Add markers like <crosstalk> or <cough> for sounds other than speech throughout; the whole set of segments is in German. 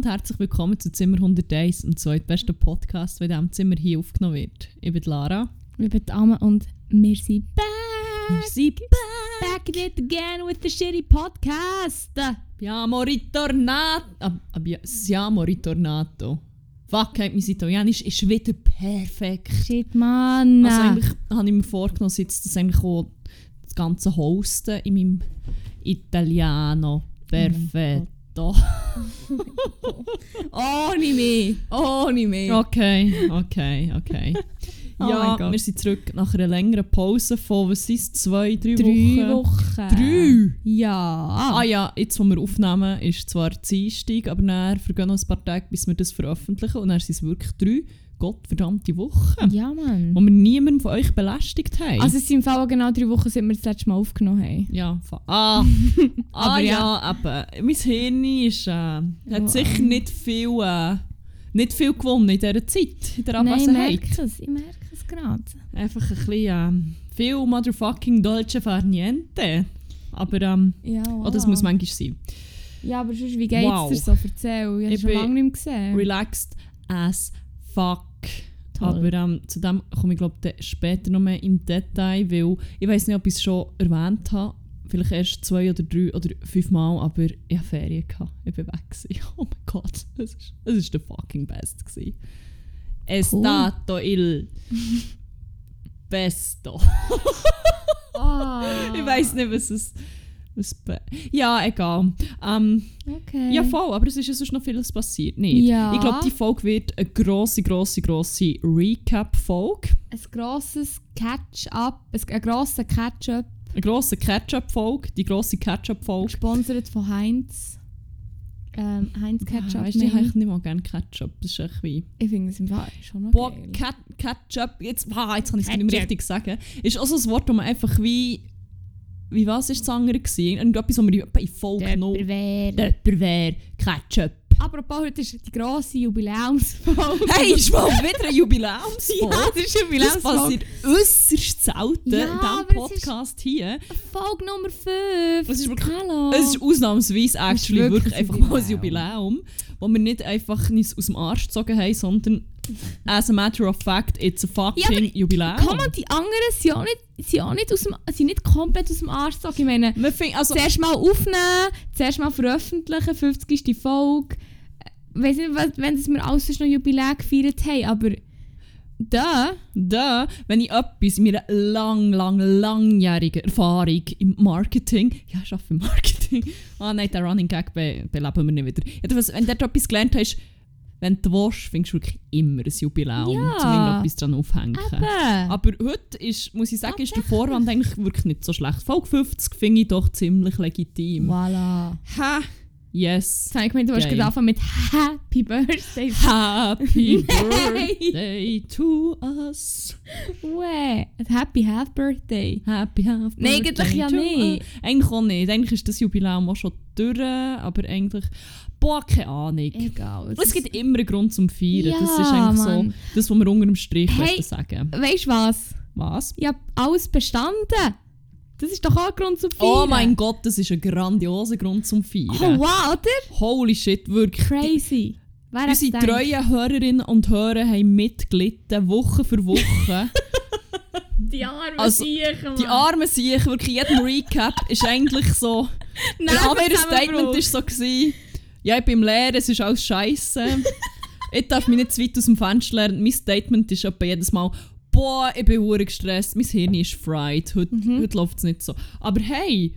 Und herzlich willkommen zu Zimmer 101, dem zweitbesten Podcast, der in diesem Zimmer hier aufgenommen wird. Ich bin Lara. Wir sind Dame und wir sind back. Wir sind Back at it again with the shitty podcast. Siamo ritornato. Ah, siamo ritornato. Fuck, mein Italienisch ist wieder perfekt. Shit, Mann. Also eigentlich habe ich mir vorgenommen, jetzt das eigentlich auch das ganze Hosten in meinem Italiano. Perfetto. <laughs> Ohne mich. Ohne mich. Okay, okay, okay. Oh ja, Gott. wir sind zurück nach einer längeren Pause von, was ist zwei, drei, Drei Wochen? Wochen. Drei? Ja. Ah ja, jetzt, wo wir aufnehmen, ist zwar Dienstag, aber dann vergehen noch ein paar Tage, bis wir das veröffentlichen. Und dann sind es wirklich drei gottverdammte Wochen, Ja, Mann. wo wir niemanden von euch belästigt haben. Also es sind im Fall genau drei Wochen, seit wir das letzte Mal aufgenommen haben. ja, ah, <laughs> ah Aber ja, eben. Mein Hirn ist, äh, hat Oh, sicher nicht viel, äh, nicht viel gewonnen in dieser Zeit, in der Nein, ich Abwesenheit. merke es. Ich merke es gerade. Einfach ein bisschen ähm, viel motherfucking Dolce Far Niente. Aber ähm, Ja, oh, wow. das muss manchmal sein. Ja, aber sonst, wie geht's Wow. dir so? Erzähl. Ich habe schon lange nicht mehr gesehen. Relaxed as fuck. Toll. Aber ähm, zu dem komme ich glaube später noch mehr im Detail, weil ich weiß nicht, ob ich es schon erwähnt habe. Vielleicht erst zwei oder drei oder fünf Mal, aber ich hatte Ferien. Gehabt. Ich war weg. gewesen. <laughs> Oh mein Gott, es ist, ist der fucking Best. gewesen. È Cool. il <laughs> Besto. Ah. <laughs> Ich weiß nicht, was es. Be- ja, egal. Ähm, Okay. ja, voll, aber es ist ja sonst noch vieles passiert. Nicht? Ja. Ich glaube, die Folge wird eine grosse, grosse, grosse Recap-Folge. ein grosses Catch-up, ein, grosser Catch-up, Eine grosse Catch-up-Folge. Die grosse Catch-up-Folge. gesponsert von Heinz. Ähm, Heinz Ketchup. Weißt du, ich eigentlich nicht mal gerne Ketchup. Das ist echt wie. ich finde es im Fall schon noch Boah, Ketchup. Jetzt, ah, jetzt kann ich es nicht mehr Ketchup. richtig sagen. Ist auch so ein Wort, das man einfach wie. Wie was ist das andere? Irgendetwas, was wir in Folge noch. Jemand wäre Ketchup. Apropos, heute ist die grosse Jubiläumsfolge. Hey, ist mal wieder ein Jubiläumsfolge. <laughs> ja, das ist Das Jubiläumsfolge. passiert äußerst selten Ja, in diesem Podcast hier. Folge Nummer 5. Es ist wirklich- Hallo. Es ist ausnahmsweise actually wirklich wirklich, ein einfach mal ein Jubiläum. Wo wir nicht einfach uns aus dem Arsch gezogen haben, sondern as a matter of fact, it's a fucking Ja, Jubiläum. Komm mal, die anderen sind auch nicht, sind auch nicht, aus dem, sind nicht komplett aus dem Arsch. Ich meine, finden, also, zuerst mal aufnehmen, zuerst mal veröffentlichen, 50. die Folge. Ich weiß nicht, was- wenn das wir alles noch Jubiläum gefeiert haben, aber da, da, wenn ich etwas in meiner lang, lang, langjährigen Erfahrung im Marketing, ja, ich arbeite im Marketing, ah nein, der Running Gag be beleben wir nicht wieder. Jedenfalls, wenn du etwas gelernt hast, wenn du willst, findest du wirklich immer ein Jubiläum, Ja. um irgendetwas dran aufhängen. eben. Aber heute ist, muss ich sagen, ist der Vorwand eigentlich wirklich nicht so schlecht. Folge 50 finde ich doch ziemlich legitim. Voilà. Ha! Yes. Jetzt habe ich gemeint, du hast gerade angefangen mit Happy Birthday. Happy <laughs> Nein. Birthday to us. Wow. Happy Half Birthday. Happy Half Nein, Birthday eigentlich ja nicht. Eigentlich auch nicht. Eigentlich ist das Jubiläum auch schon durch, aber eigentlich... Boah, keine Ahnung. Egal. Es gibt immer einen Grund zum Feiern. das Ja, ist eigentlich Mann. so das, was wir unter dem Strich Hey. sagen. Weißt du was? Was? Ich habe alles bestanden. Das ist doch auch ein Grund zum Feiern. Oh mein Gott, das ist ein grandioser Grund zum Feiern. Oh wow, oder? Holy shit, wirklich. Crazy. Wer Unsere treuen Hörerinnen und Hörer haben mitgelitten, Woche für Woche. <laughs> Die armen Also, Siechen, Die armen sich wirklich jedem Recap ist eigentlich so. <laughs> Der andere Statement war so gewesen, ja, ich bin im Lehren, es ist alles scheiße. <laughs> ich darf mich nicht zu weit aus dem Fenster lernen. Mein Statement ist etwa jedes Mal, boah, ich bin hure gestresst, mein Hirn ist fried, heute, Mhm. heute läuft es nicht so. Aber hey,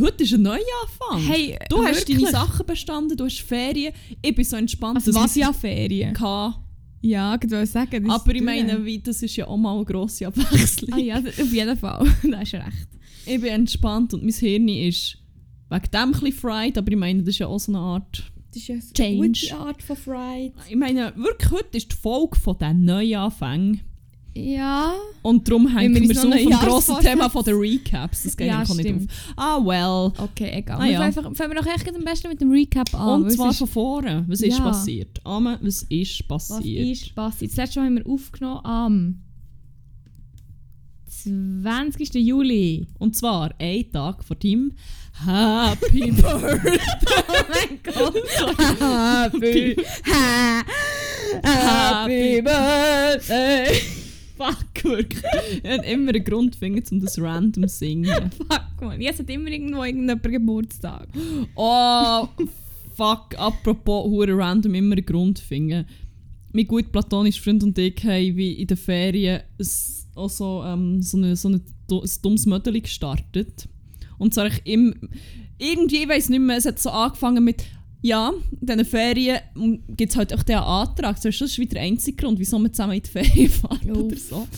heute ist ein Neuanfang. Hey, du hast wirklich? deine Sachen bestanden, du hast Ferien, ich bin so entspannt, Also was ja Ferien? kann. Ja, ich wollte sagen. das Aber ich meine, wie, das ist ja auch mal eine grosse Abwechslung. Ah ja, auf jeden Fall. da hast du recht. Ich bin entspannt und mein Hirn ist wegen dem ein bisschen fried, aber ich meine, das ist ja auch so eine Art... Das ist ja Change. eine gute Art von Fright. Ich meine, wirklich, heute ist die Folge von diesen Neuanfängen. Ja. Und darum hängen wir so noch dem Neujahrsvorsätze- grossen Thema von den Recaps. Das geht Ja, einfach nicht stimmt. auf. Ah, well. Okay, egal. Ah, ja. fangen einfach, fangen wir doch echt am besten mit dem Recap an. und zwar von vorne. Was ist Ja. passiert? Amen, was ist Was passiert? ist passiert? Das letzte Mal haben wir aufgenommen am 20. Juli. Und zwar ein Tag vor deinem Happy <laughs> Birthday. Oh mein Gott. Happy, ha, happy Birthday. Fuck, wirklich. Ich habe immer einen Grund finden, um das random zu singen. Fuck, man. Jetzt hat immer irgendwo irgendjemand Geburtstag. Oh, fuck. Apropos hure random immer einen Grund finden. Mein gut platonischer Freund und ich haben wie in den Ferien auch so, ähm, so, eine, so eine, ein dummes Mödeli gestartet. Und zwar ich im, irgendwie, ich weiß nicht mehr, es hat so angefangen mit ja, in diesen Ferien gibt es halt auch diesen Antrag. Das ist wieder der einzige Grund, wieso wir zusammen in die Ferien <laughs> fahren Uff. oder so.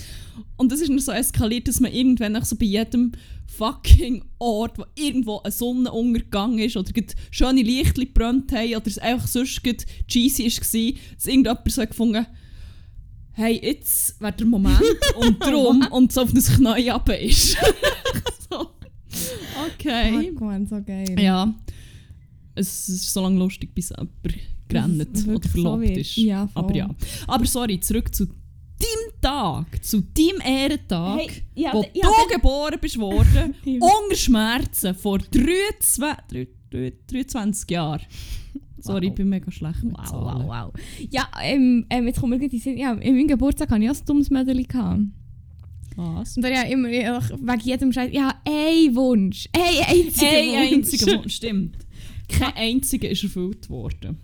Und das ist nur so eskaliert, dass man irgendwann auch so bei jedem fucking Ort, wo irgendwo ein Sonnenuntergang ist oder schöne Lichtli gebrannt haben oder es einfach sonst cheesy war, dass irgendjemand so gefunden hey, jetzt wäre der Moment <laughs> und drum und so auf das Knie runter ist. <laughs> so. Okay. Fuck, man, so geil. Ja. Es ist so lange lustig, bis jemand gerannt oder so verlobt wird. ist. Ja. Aber ja. Aber sorry, zurück zu deinem Tag, zu deinem Ehrentag, Hey, ja, wo ja, du geboren bist worden, <laughs> unter Schmerzen, vor 23, 23 Jahren. <laughs> Sorry, Wow. ich bin mega schlecht mit Wow, Zahlen. wow, wow. Ja, ähm, ähm, jetzt kommen wir gleich in. Ja, in meinem Geburtstag hatte ich auch ein dummes Mädchen. gehabt. Was? Und dann ja immer wegen jedem Scheiß. Ja, ein Wunsch. Ein einziger Ein Wunsch. einziger Wunsch, stimmt. <laughs> Kein einziger ist erfüllt worden.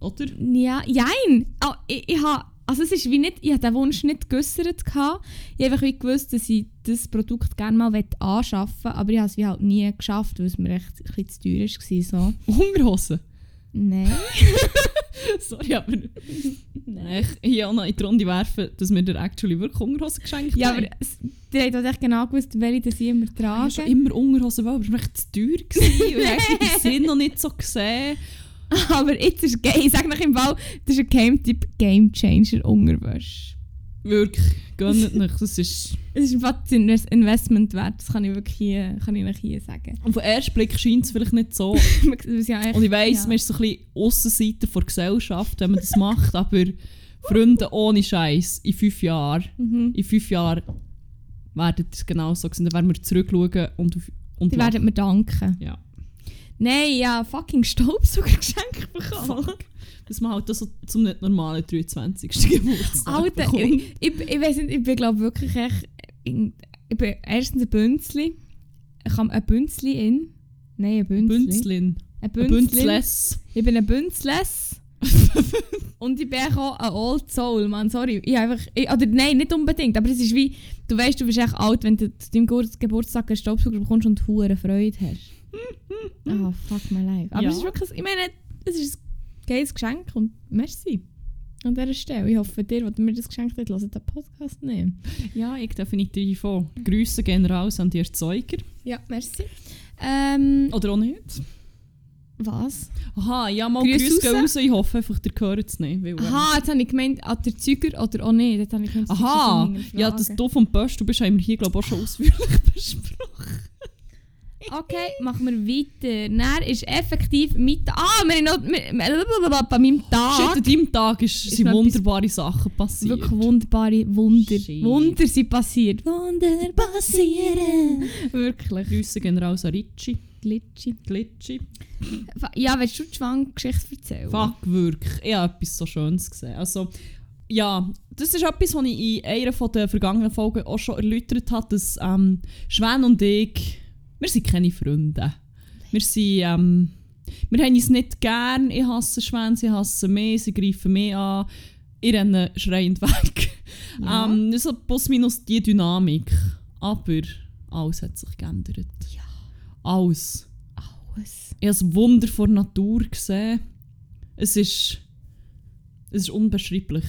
Oder? Ja, jein. Oh, ich, ich ha, also es ist wie nicht, ich habe den Wunsch nicht geäussert. Ich habe einfach wie gewusst, dass ich das Produkt gerne mal anschaffen möchte, aber ich habe es wie halt nie geschafft, weil es mir echt ein bisschen zu teuer war. So. <laughs> Unterhosen? Nein. <laughs> Sorry, aber <laughs> ich hier auch noch in die Runde werfen, dass wir dir actually wirklich Unterhosen geschenkt Ja, haben. aber die haben halt echt genau gewusst, welche das ich immer Ich habe trage. schon immer Unterhosen, wollen, aber es war mir echt zu teuer. gewesen und ich habe den Sinn noch nicht so gesehen. <laughs> Aber jetzt ist geil. Ich sage nach im Bau, das ist ein Game-Tipp, Game Changer Unterwäsche. Wirklich, gönnt nicht. Das ist... <laughs> Es ist einfach ein Investment wert, das kann ich wirklich hier, kann ich hier sagen. Und den ersten Blick scheint es vielleicht nicht so. <laughs> Ja echt- Und ich weiss, ja. man ist so ein bisschen Aussenseiter der Gesellschaft, wenn man das macht, aber Freunde, ohne Scheiß, in fünf Jahren, Mhm. in fünf Jahren werden es genau so sein. Dann werden wir zurückschauen und, und Die werden mir danken. Ja. Nein, ja, fucking Staubsauger geschenkt bekommen. Fuck. Dass man halt das so zum nicht normalen 23. Geburtstag Alter, bekommt. ich, ich, ich weiß nicht, ich bin glaube wirklich echt, ich, ich bin erstens ein Bünzli. Ich habe ein Bünzli in. Nein, ein Bünzli. Bünzlin. Ein Ein Bünzli. Bünzles. Ich bin ein Bünzles. <laughs> und ich bin auch ein Old Soul, man. Sorry. Ich einfach, ich, oder nein, nicht unbedingt. Aber es ist wie, du weißt, du bist echt alt, wenn du zu deinem Ge- Geburtstag einen Staubsauger bekommst und hure Freude hast. Ah, fuck my life. Aber Ja. es ist wirklich, ich meine, es ist ein geiles Geschenk und merci. An dieser Stelle. Ich hoffe, dir, der mir das geschenkt hat, hört den Podcast nicht. Ja, ich definitiv auch. Grüße gehen raus an die Erzeuger. Ja, merci. Ähm, Oder auch nicht. was? Aha, ja, mal Grüße Grüße raus. raus. Ich hoffe einfach, ihr hört es nicht. Weil, ähm, Aha, jetzt habe ich gemeint, an der Züger oder auch nicht. Jetzt habe ich das Aha, ja, dass du vom Post du bist, haben wir hier glaube ich auch schon ausführlich <laughs> besprochen. Okay, machen wir weiter. Dann ist effektiv mit. Ah, wir haben noch. wir- Bei meinem Shit, Tag. an deinem Tag ist, Ist sind wunderbare Sachen passiert. Wirklich wunderbare Wunder. Shit. Wunder sind passiert. Wunder passieren. Wirklich. Grüße an Ricci, Glitschi. Glitschi. Ja, willst du die Schwanggeschichte erzählen? Fuck, wirklich. Ich habe etwas so Schönes gesehen. Also, ja, das ist etwas, was ich in einer der vergangenen Folgen auch schon erläutert habe, dass ähm, Schwen und ich, wir sind keine Freunde. Wir sind, ähm, wir haben uns nicht gern. Ich hasse Schwäne, sie hassen mich, sie greifen mich an. Ich renne schreiend <laughs> weg. Ja. Ähm, so plus minus die Dynamik. Aber alles hat sich geändert. Ja. Alles. Alles. Ich habe das Wunder vor Natur gesehen. Es ist, es ist unbeschreiblich.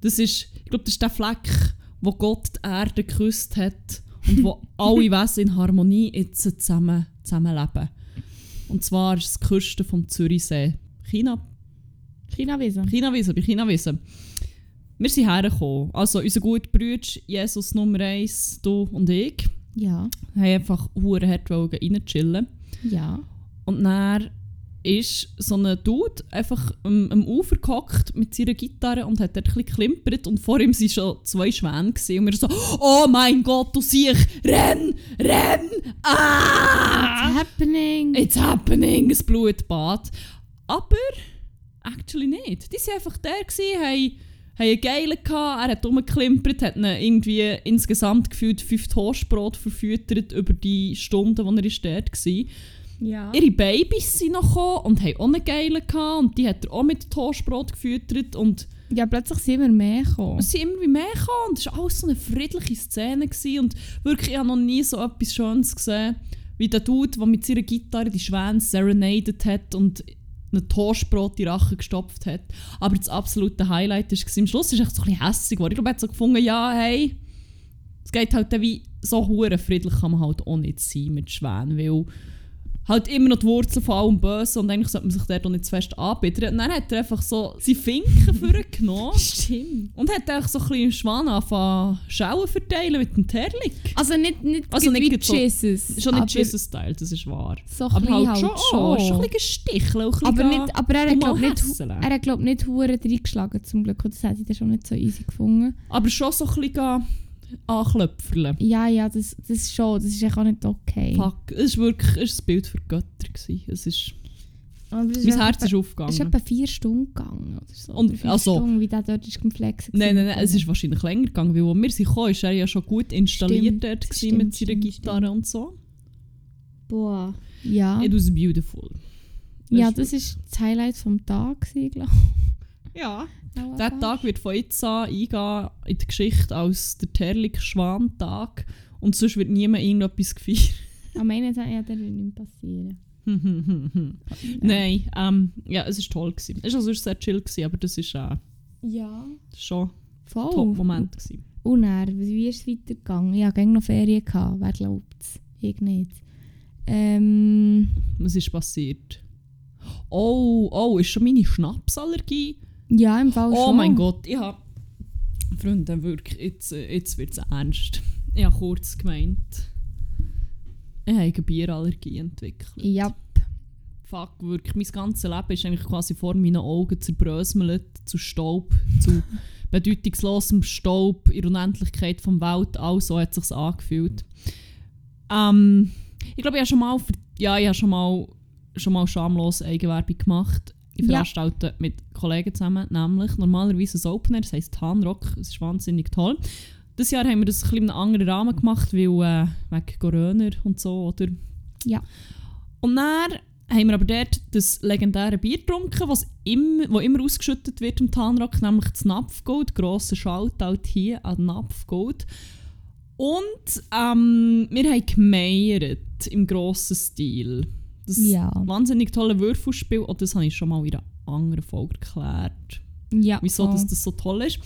Das ist, ich glaube, das ist der Fleck, wo Gott die Erde geküsst hat und wo <laughs> alle Wesen in Harmonie jetzt zusammen, zusammenleben. Und zwar ist es die Küste vom Zürichsee. China, China-Wiesen. China-Wiesen, bei China-Wiesen. Wir sind hergekommen. Also unser guter Bruder, Jesus Nummer 1, du und ich, Ja. haben einfach hure hart reinchillen. Ja. Und dann ist so ein Dude einfach am, am Ufer gehockt mit seiner Gitarre und hat dort ein bisschen geklimpert und vor ihm waren schon zwei Schwäne gewesen. und wir so «Oh mein Gott, du siehst, renn, renn, ah!» It's happening. «It's happening!» ein Blutbad. Aber actually nicht. Die waren einfach der, gewesen, haben, haben einen Geilen gehabt, er hat rumgeklimpert, hat ihn irgendwie insgesamt gefühlt fünf Toastbrot verfüttert über die Stunden, die er dort war. Ja. Ihre Babys sind noch gekommen und haben auch einen Geilen gehabt und die hat er auch mit Toastbrot gefüttert und ja, plötzlich sind wir mehr gekommen. es sind immer wie mehr gekommen und es war alles so eine friedliche Szene gewesen. und wirklich, ich habe noch nie so etwas Schönes gesehen, wie der Dude, der mit seiner Gitarre die Schwäne serenaded hat und ein Toastbrot in die Rache gestopft hat. Aber das absolute Highlight war, am Schluss ist es so ein bisschen hässig geworden. Ich glaube, er hat so gefunden, ja, hey, es geht halt wie so hure friedlich kann man halt auch nicht sein mit Schwänen, weil halt immer noch die Wurzel von allem Bösen und eigentlich sollte man sich dort auch nicht zu fest anbieten. Und dann hat er einfach so seine Finken <laughs> vorgenommen Stimmt. und hat einfach so ein bisschen im Schwan angefangen Schauen verteilen mit dem Terlik. Also nicht, nicht, Also wie nicht so- Jesus. Schon nicht Jesus-Style, das ist wahr. So Aber bisschen halt schon, oh, schon ein bisschen gesticheln. Aber, nicht, aber er hat dumm glaub, nicht, er hat glaub, nicht hure reingeschlagen zum Glück. Das hätte ich dann schon nicht so easy gefunden. Aber schon so ein bisschen anklöpfeln. Ja, ja, das, das schon. Das ist echt auch nicht okay. Fuck, es war wirklich es ist ein Bild für Götter. Gewesen. Es ist, mein etwa- Herz ist Es ist aufgegangen. etwa vier Stunden gegangen. Oder so. Und- oder vier also- Stunden, wie der dort ist geflext. Nein, nein, nein, es ist wahrscheinlich länger gegangen, weil als wir sind gekommen, ist er ja schon gut installiert Stimmt, dort stimmt, mit seiner stimmt, Gitarre und so. Boah. Ja. It was beautiful. ja, ist das ist das Highlight vom Tag, glaube Ja. Ich. Der Tag wird von jetzt an eingehen in die Geschichte als der Terlik-Schwan-Tag und sonst wird niemand irgendetwas gefeiert. Am Ende ja, der wird nicht passieren. <laughs> Nein, ähm, ja, es war toll. Gewesen. Es war sonst sehr chill, gewesen, aber das war äh, Ja. schon ein Voll. Top-Moment. gewesen. Und dann, wie ist es weitergegangen? Ja, ich noch Ferien gehabt. Wer glaubt es? Ich nicht. Ähm, Was ist passiert? Oh, oh, ist schon meine Schnapsallergie? Ja, im Fall Oh schon. mein Gott, ich habe... Freunde, wirklich, jetzt, äh, jetzt wird es ernst. Ich habe kurz gemeint, ich habe eine Bierallergie entwickelt. Ja. Fuck, wirklich, mein ganzes Leben ist eigentlich quasi vor meinen Augen zerbröselt, zu Staub, zu <laughs> bedeutungslosem Staub, in der Unendlichkeit vom Welt, all so hat es sich angefühlt. Ähm, ich glaube, ich habe schon mal, ja, ich habe schon mal, schon mal schamlos Eigenwerbung gemacht. Ich Ja. veranstalte mit Kollegen zusammen, nämlich normalerweise ein Opener, das heisst Hanrock, es ist wahnsinnig toll. Dieses Jahr haben wir das ein bisschen in einem anderen Rahmen gemacht, weil äh, wegen Corona und so, oder? Ja. Und dann haben wir aber dort das legendäre Bier getrunken, was immer, wo immer ausgeschüttet wird im Tanrock, nämlich das Napfgold. Grosser Shoutout hier an Napfgold. Und ähm, wir haben gemeiert im grossen Stil. Das Ja. wahnsinnig tolle Würfelspiel, oh, das habe ich schon mal in einer anderen Folge erklärt Ja. wieso voll. das, so toll ist.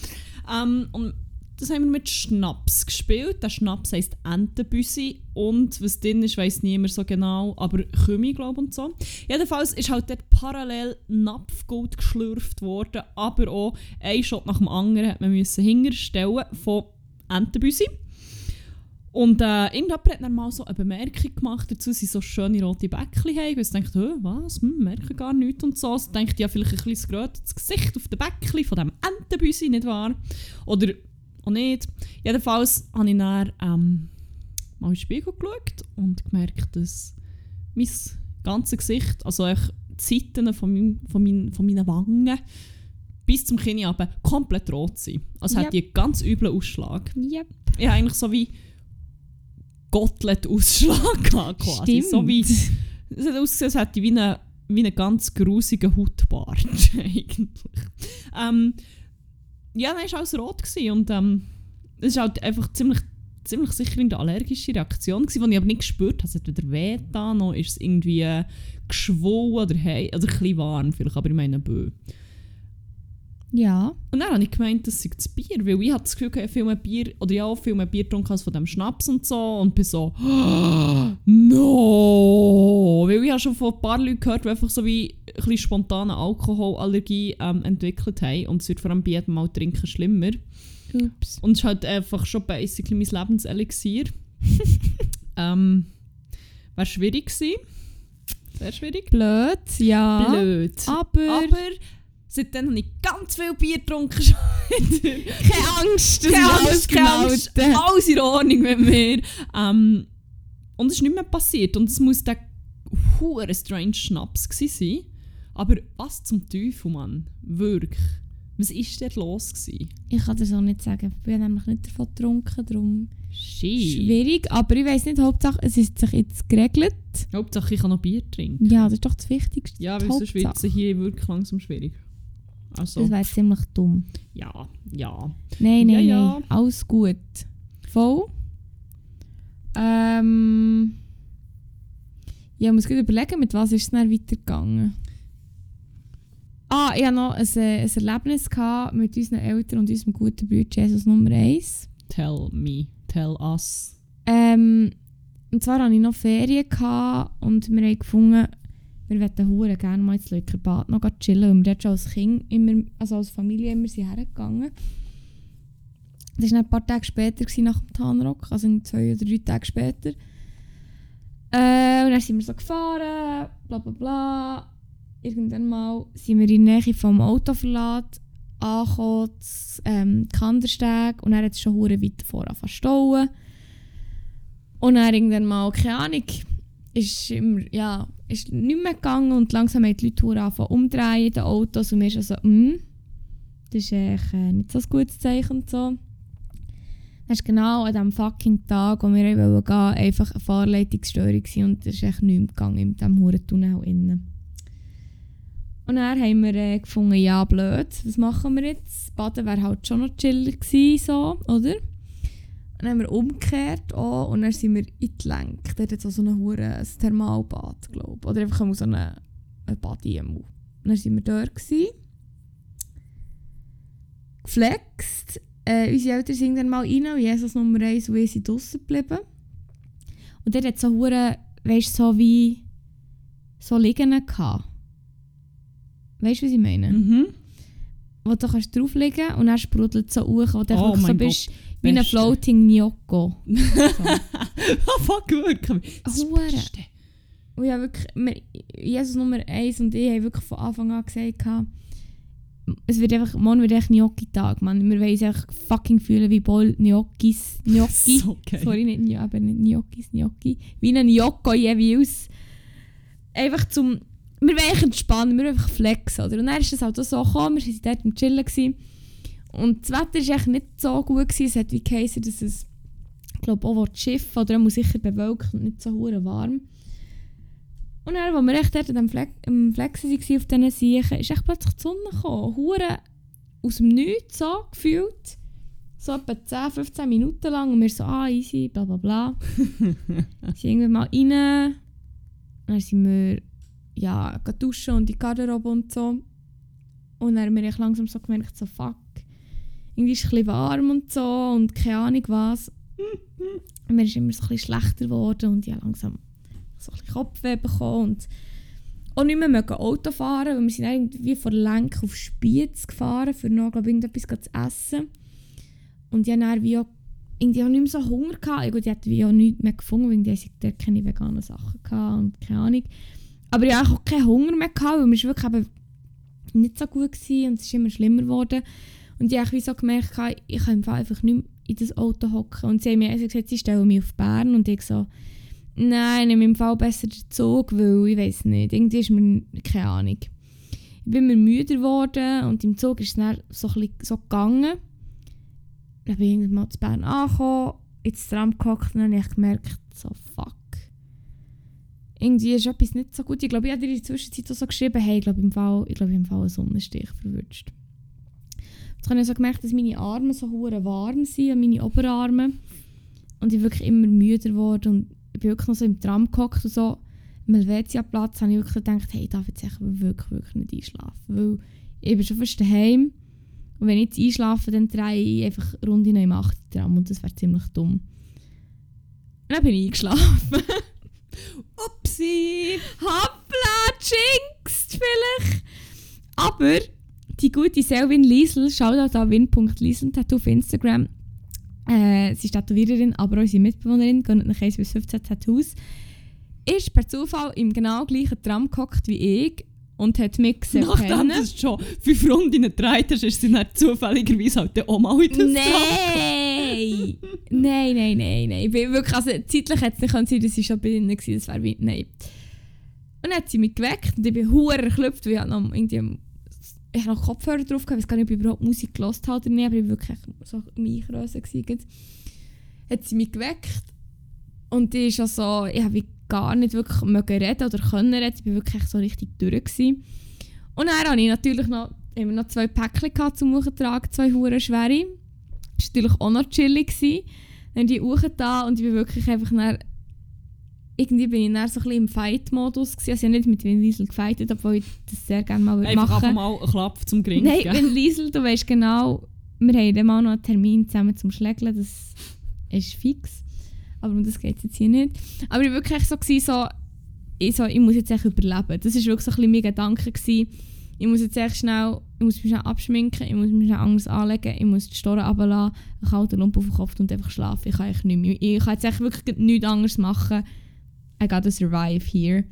Ähm, und das haben wir mit Schnaps gespielt. Der Schnaps heisst Entenbüsi und was drin ist, weiß niemand so genau, aber Kümi, glaube ich, und so. Jedenfalls ist halt dort parallel Napfgold geschlürft worden, aber auch ein Shot nach dem anderen hat man müssen hinterstellen von Entenbüsi. Und äh, irgendjemand hat dann mal so eine Bemerkung gemacht dazu, sie so schöne rote Bäckchen haben. Und ich dachte, «Hä, was, hm, merke gar nichts und so. Also denkt ja vielleicht ein bisschen gerötetes Gesicht auf dem Bäckchen von diesem Entenbüsi, nicht wahr? Oder auch nicht. Jedenfalls habe ich dann ähm, mal in den Spiegel geschaut und gemerkt, dass mein ganzes Gesicht, also die Seiten von, meinem, von, meinen, von meinen Wangen bis zum Kinn komplett rot sind. Also Yep. hat die einen ganz üblen Ausschlag. Yep. Ich habe eigentlich so wie Gottlet-Ausschlag gehabt, <laughs> quasi. Stimmt. So wie, es hat ausgesehen, als hätte ich wie einen wie einen ganz grusigen Hautbart <laughs> eigentlich. Ähm, ja, dann war alles rot gewesen und ähm, es war halt einfach ziemlich, ziemlich sicher eine allergische Reaktion, gewesen, die ich aber nicht gespürt habe. Es hat weder weh getan, noch ist es irgendwie äh, geschwollen oder hey, oder ein bisschen warm vielleicht, aber ich meine bö. Ja. Und dann habe ich gemeint, das sei das Bier, weil ich hatte das Gefühl, ich habe viel mehr Bier, oder ja, viel mehr Bier getrunken als von dem Schnaps und so. Und bin so, no! Weil ich habe schon von ein paar Leuten gehört, die einfach so wie ein bisschen spontane Alkoholallergie ähm, entwickelt haben. Und es wird vor allem bei jedem Mal trinken schlimmer. Ups. Und es ist halt einfach schon basically mein Lebenselixier. <laughs> ähm, Wäre schwierig gewesen. Sehr schwierig. Blöd, ja. Blöd. Aber, Aber seitdem habe ich ganz viel Bier getrunken schon keine Angst, das Keine Angst, keine Angst. Alles in Ordnung mit mir. Ähm, und es ist nicht mehr passiert. Und es muss der hure strange Schnaps sein. Aber was zum Teufel, Mann? Wirklich. Was war dort los? Gewesen? Ich kann das auch nicht sagen. Ich bin nämlich nicht davon getrunken, darum Shit. schwierig. Aber ich weiß nicht, Hauptsache es ist sich jetzt geregelt. Hauptsache, ich kann noch Bier trinken. Ja, das ist doch das Wichtigste. Ja, weil sonst wird es hier wirklich langsam schwierig. Also, Das wäre ziemlich dumm. ja, ja. Nein, Ja, nein, ja. nein. Alles gut. Voll. Ähm. Ja, ich muss gut überlegen, mit was ist es dann weitergegangen. Ah, ich hatte noch ein, äh, ein Erlebnis gehabt mit unseren Eltern und unserem guten Bruder Jesus Nummer 1. Tell me, tell us. Ähm, und zwar hatte ich noch Ferien gehabt und wir haben gefunden, wir wollten hure gerne mal ins Leukerbad noch chillen. Und wir dort schon als Kind, immer, also als Familie immer sind hergegangen. Das war ein paar Tage später nach dem Tanrock, also zwei oder drei Tage später. Äh, und dann sind wir so gefahren, bla bla bla. Irgendwann mal sind wir in der Nähe vom Autoverlad angekommen, das, ähm, Kandersteg, und dann hat es schon hure weit davor angefangen zu stauen. Und dann irgendwann mal, keine Ahnung, ist, immer, ja, ist nicht mehr gegangen und langsam haben die Leute angefangen umdrehen den Autos und wir schon so, hm, das ist echt äh, nicht so ein gutes Zeichen und so. Das ist genau an dem fucking Tag, wo wir gehen wollten, einfach eine Fahrleitungsstörung und es ist echt mehr gegangen in diesem huren Tunnel innen. Und dann haben wir äh, gefunden, ja blöd, was machen wir jetzt? Baden wäre halt schon noch chillig gewesen, so, oder? Dann haben wir umgekehrt auch, und dann sind wir in die Lenk. Dort hat es so eine hure ein Thermalbad, glaube ich. Oder einfach so eine, ein Badi. Und dann sind wir dort. Gewesen. Geflext. Äh, unsere Eltern sind dann mal rein und Jesus Nummer 1 und wir sind draussen geblieben. Und dort hat es so hure, weißt du, so wie so liegen gehabt. Weißt du, was ich meine? Mhm. Wo du kannst drauflegen und dann sprudelt so hoch und dann Oh so bist wie ein Beste. Floating Gnocco. oh <laughs> fuck, wirklich. Das Hure. Beste. Und ja, wirklich, wir, Jesus Nummer 1 und ich haben wirklich von Anfang an gesagt, es wird einfach, morgen wird echt Gnocchi-Tag, man. Wir wollen uns einfach fucking fühlen wie Ball Gnocchis, Gnocchi. <laughs> So geil. Sorry, nicht, Gno- aber nicht Gnocchis, Gnocchi. Wie ein Gnocco jeweils. Einfach zum, wir wollen entspannen, wir wollen einfach flexen, oder? Und dann ist es halt so gekommen, wir waren dort am Chillen gewesen. Und das Wetter war echt nicht so gut gewesen, es hat wie geheißen, dass es, ich glaube auch das Schiff, oder er muss sicher bewölkt und nicht so hure warm. Und dann, als wir echt dort am, Flex am Flexen waren auf diesen Siechen, ist echt plötzlich die Sonne gekommen. Hure aus dem Nichts so gefühlt. So etwa 10, 15 Minuten lang. Und wir so, ah, easy, bla bla bla. <laughs> sind irgendwann mal rein. Dann sind wir ja, duschen und in die Garderobe und so. Und dann haben wir echt langsam so gemerkt, so fuck. Irgendwie ist es ein bisschen warm und so und keine Ahnung was. Und mir ist immer so ein schlechter geworden und ja, langsam so ein Kopfweh bekommen und auch nicht mehr Auto fahren, weil wir sind irgendwie von Lenk auf Spiez gefahren, für noch glaub, irgendetwas zu essen. Und ich hatte dann wie auch irgendwie auch nicht mehr so Hunger. Gehabt. Ja, Gut, ich hatte wie auch nichts mehr gefunden, weil hatte dort keine veganen Sachen gehabt und keine Ahnung. Aber ich hatte auch keinen Hunger mehr, gehabt, weil es wirklich eben nicht so gut war und es ist immer schlimmer geworden. Und ich habe so gemerkt, ich kann einfach nicht mehr in das Auto hocken. Und sie haben mir also gesagt, sie stellen mich auf Bern und ich so, nein, nehme im Fall besser den Zug, weil ich weiß nicht, irgendwie ist mir keine Ahnung. Ich bin mir müde geworden und im Zug ist es dann so, ein so gegangen. Dann bin ich irgendwann mal zu Bern angekommen, ins Tram gehockt und dann habe ich gemerkt, so fuck. Irgendwie ist etwas nicht so gut. Ich glaube, ich habe dir in der Zwischenzeit auch so geschrieben, hey, ich glaube, im Fall, ich glaube, im Fall einen Sonnenstich verwünscht. Jetzt habe ich so gemerkt, dass meine Arme so warm sind, meine Oberarme. Und ich wirklich immer müder geworden und ich bin wirklich noch so im Tram gehockt und so. Am Helvetia-Platz habe ich wirklich gedacht, hey, ich darf jetzt wirklich, wirklich nicht einschlafen. Weil ich bin schon fast daheim. Und wenn ich jetzt einschlafe, dann drehe ich einfach Runden im 8. Tram und das wäre ziemlich dumm. Und dann bin ich eingeschlafen. <laughs> Upsi! Hoppla, jinxed vielleicht. Aber die gute Selwyn Liesel, Shoutout an win.liesel, Tattoo auf Instagram. Äh, sie ist Tätowiererin, aber unsere Mitbewohnerin, gönnt nach 1 bis 15 Tattoos. ist per Zufall im genau gleichen Tram gehockt wie ich und hat mich gesehen. Nachdem du schon fünf Runden gedreht hast, ist sie dann zufälligerweise halt auch mal in das Nein! nein, nein, nein, nein. Ich bin wirklich, also zeitlich hätte es nicht sein können, dass sie schon bei ihnen war. Das wäre wie, nein. Und dann hat sie mich geweckt und ich bin hure erklüpft, weil ich noch irgendwie ich habe noch Kopfhörer drauf gehabt, ich weiß gar nicht, ob ich überhaupt Musik gehört habe oder nicht, aber ich war wirklich so im Einkrösen. Hat sie mich geweckt und die ist so, ich habe gar nicht wirklich reden oder können reden, ich war wirklich so richtig durch. Gewesen. Und dann hatte ich natürlich noch, immer noch zwei Päckchen zum Hochtragen, zwei hure schwere. Das war natürlich auch noch chillig. Gewesen. Dann die da und ich bin wirklich einfach irgendwie bin ich dann so ein bisschen im Fight-Modus gewesen. Also ich habe nicht mit Vin Liesel gefightet, obwohl ich das sehr gerne mal einfach machen Einfach mal einen Klapp zum Gring Nein, Vin Liesel, du weißt genau, wir haben dann mal noch einen Termin zusammen zum Schlägeln, das ist fix. Aber um das geht es jetzt hier nicht. Aber ich war wirklich so, gewesen, so, ich, so, ich muss jetzt echt überleben. Das war wirklich so ein bisschen mein Gedanke. Gewesen. Ich muss jetzt echt schnell, ich muss mich schnell abschminken, ich muss mich schnell anders anlegen, ich muss die Storen runterlassen, einen kalten Lump auf den Kopf und einfach schlafen. Ich kann echt nicht mehr. Ich kann jetzt echt wirklich nichts anderes machen. I gotta survive here.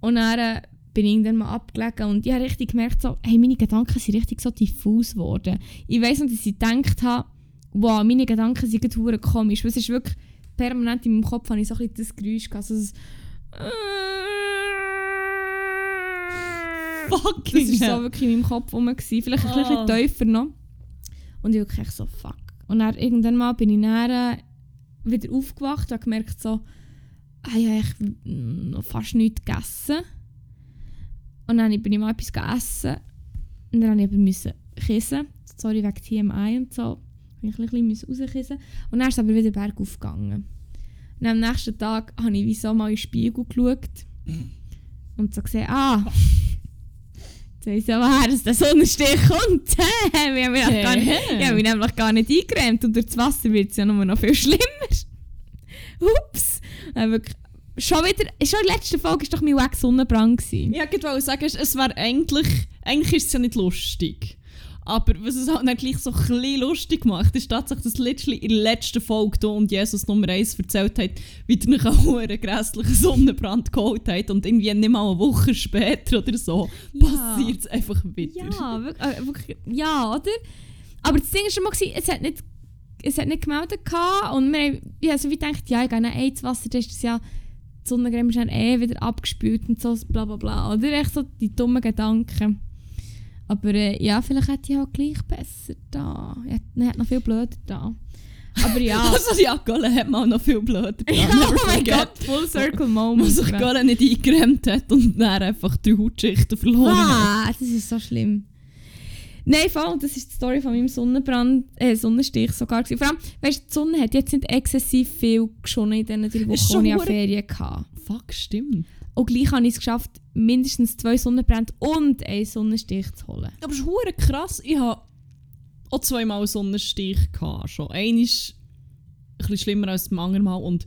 Und dann äh, bin ich dann mal abgelegen und ich habe richtig gemerkt, so, hey, meine Gedanken sind richtig so diffus geworden. Ich weiss noch, dass ich gedacht habe, wow, meine Gedanken sind hure komisch. Es ist wirklich permanent in meinem Kopf habe ich so ein bisschen das Geräusch gehabt. Also das, <laughs> Fucking Das war so wirklich in meinem Kopf rum. Gewesen. Vielleicht ein bisschen Oh. tiefer noch. Und ich wirklich so, fuck. Und dann irgendwann mal bin ich dann wieder aufgewacht und habe gemerkt so, ich habe echt noch fast nichts gegessen. Und dann bin ich mal etwas gegessen. Und dann musste ich aber müssen kissen. Sorry, wegen TMI und so. Ich musste ein bisschen rauskissen. Und dann ist es aber wieder bergauf gegangen. Und am nächsten Tag habe ich wie so mal in den Spiegel geschaut. Und so gesehen, ah, <laughs> jetzt weiss ich woher dass der Sonnenstich kommt. <laughs> wir haben mich nämlich gar nicht, ich habe mich nämlich gar nicht eingeräumt. Und durch das Wasser wird es ja nur noch viel schlimmer. <laughs> Ups. Wirklich, schon wieder, schon in der letzten Folge war doch mein Weg Sonnenbrand. gewesen. Ja, ich wollte sagen, es wäre eigentlich, eigentlich ist es ja nicht lustig. Aber was es halt dann gleich so ein lustig macht, ist tatsächlich, dass literally in der letzten Folge du und Jesus Nummer 1 erzählt hat, wie er einem hohen grässlichen Sonnenbrand geholt hat und irgendwie nicht mal eine Woche später oder so Ja. passiert es einfach wieder. Ja, wirklich, äh, wirklich, ja, oder? Aber das Ding war schon mal, es hat nicht, es hat nicht gemeldet gehabt und wir haben, ja, so wie gedacht, ja, ich gehe nach Eizwasser, dann ist das ja, die Sonnencreme ist dann eh wieder abgespült und so, bla bla bla, oder? Echt so die dummen Gedanken. Aber äh, ja, vielleicht hätte ich auch gleich besser da. Er hat, noch viel blöder da. Aber ja. <laughs> Also ja, Golle hat mal noch viel blöder getan. <laughs> ja Never oh mein. Gott, Full Circle <laughs> Wo Moment. sich Golle nicht eingeräumt hat und dann einfach drei Hautschichten verloren hat. Ah, das ist so schlimm. Nein, vor allem, das ist die Story von meinem Sonnenbrand, äh, Sonnenstich sogar. gewesen. Vor allem, weißt du, die Sonne hat jetzt nicht exzessiv viel geschonnen in diesen drei Wochen, hure- Ferien hatte. Fuck, stimmt. Und gleich habe ich es geschafft, mindestens zwei Sonnenbrände und einen Sonnenstich zu holen. Aber es ist hure krass. Ich hatte auch zweimal einen Sonnenstich. Gehabt, schon. Einer ist ein bisschen schlimmer als das andere Mal. Und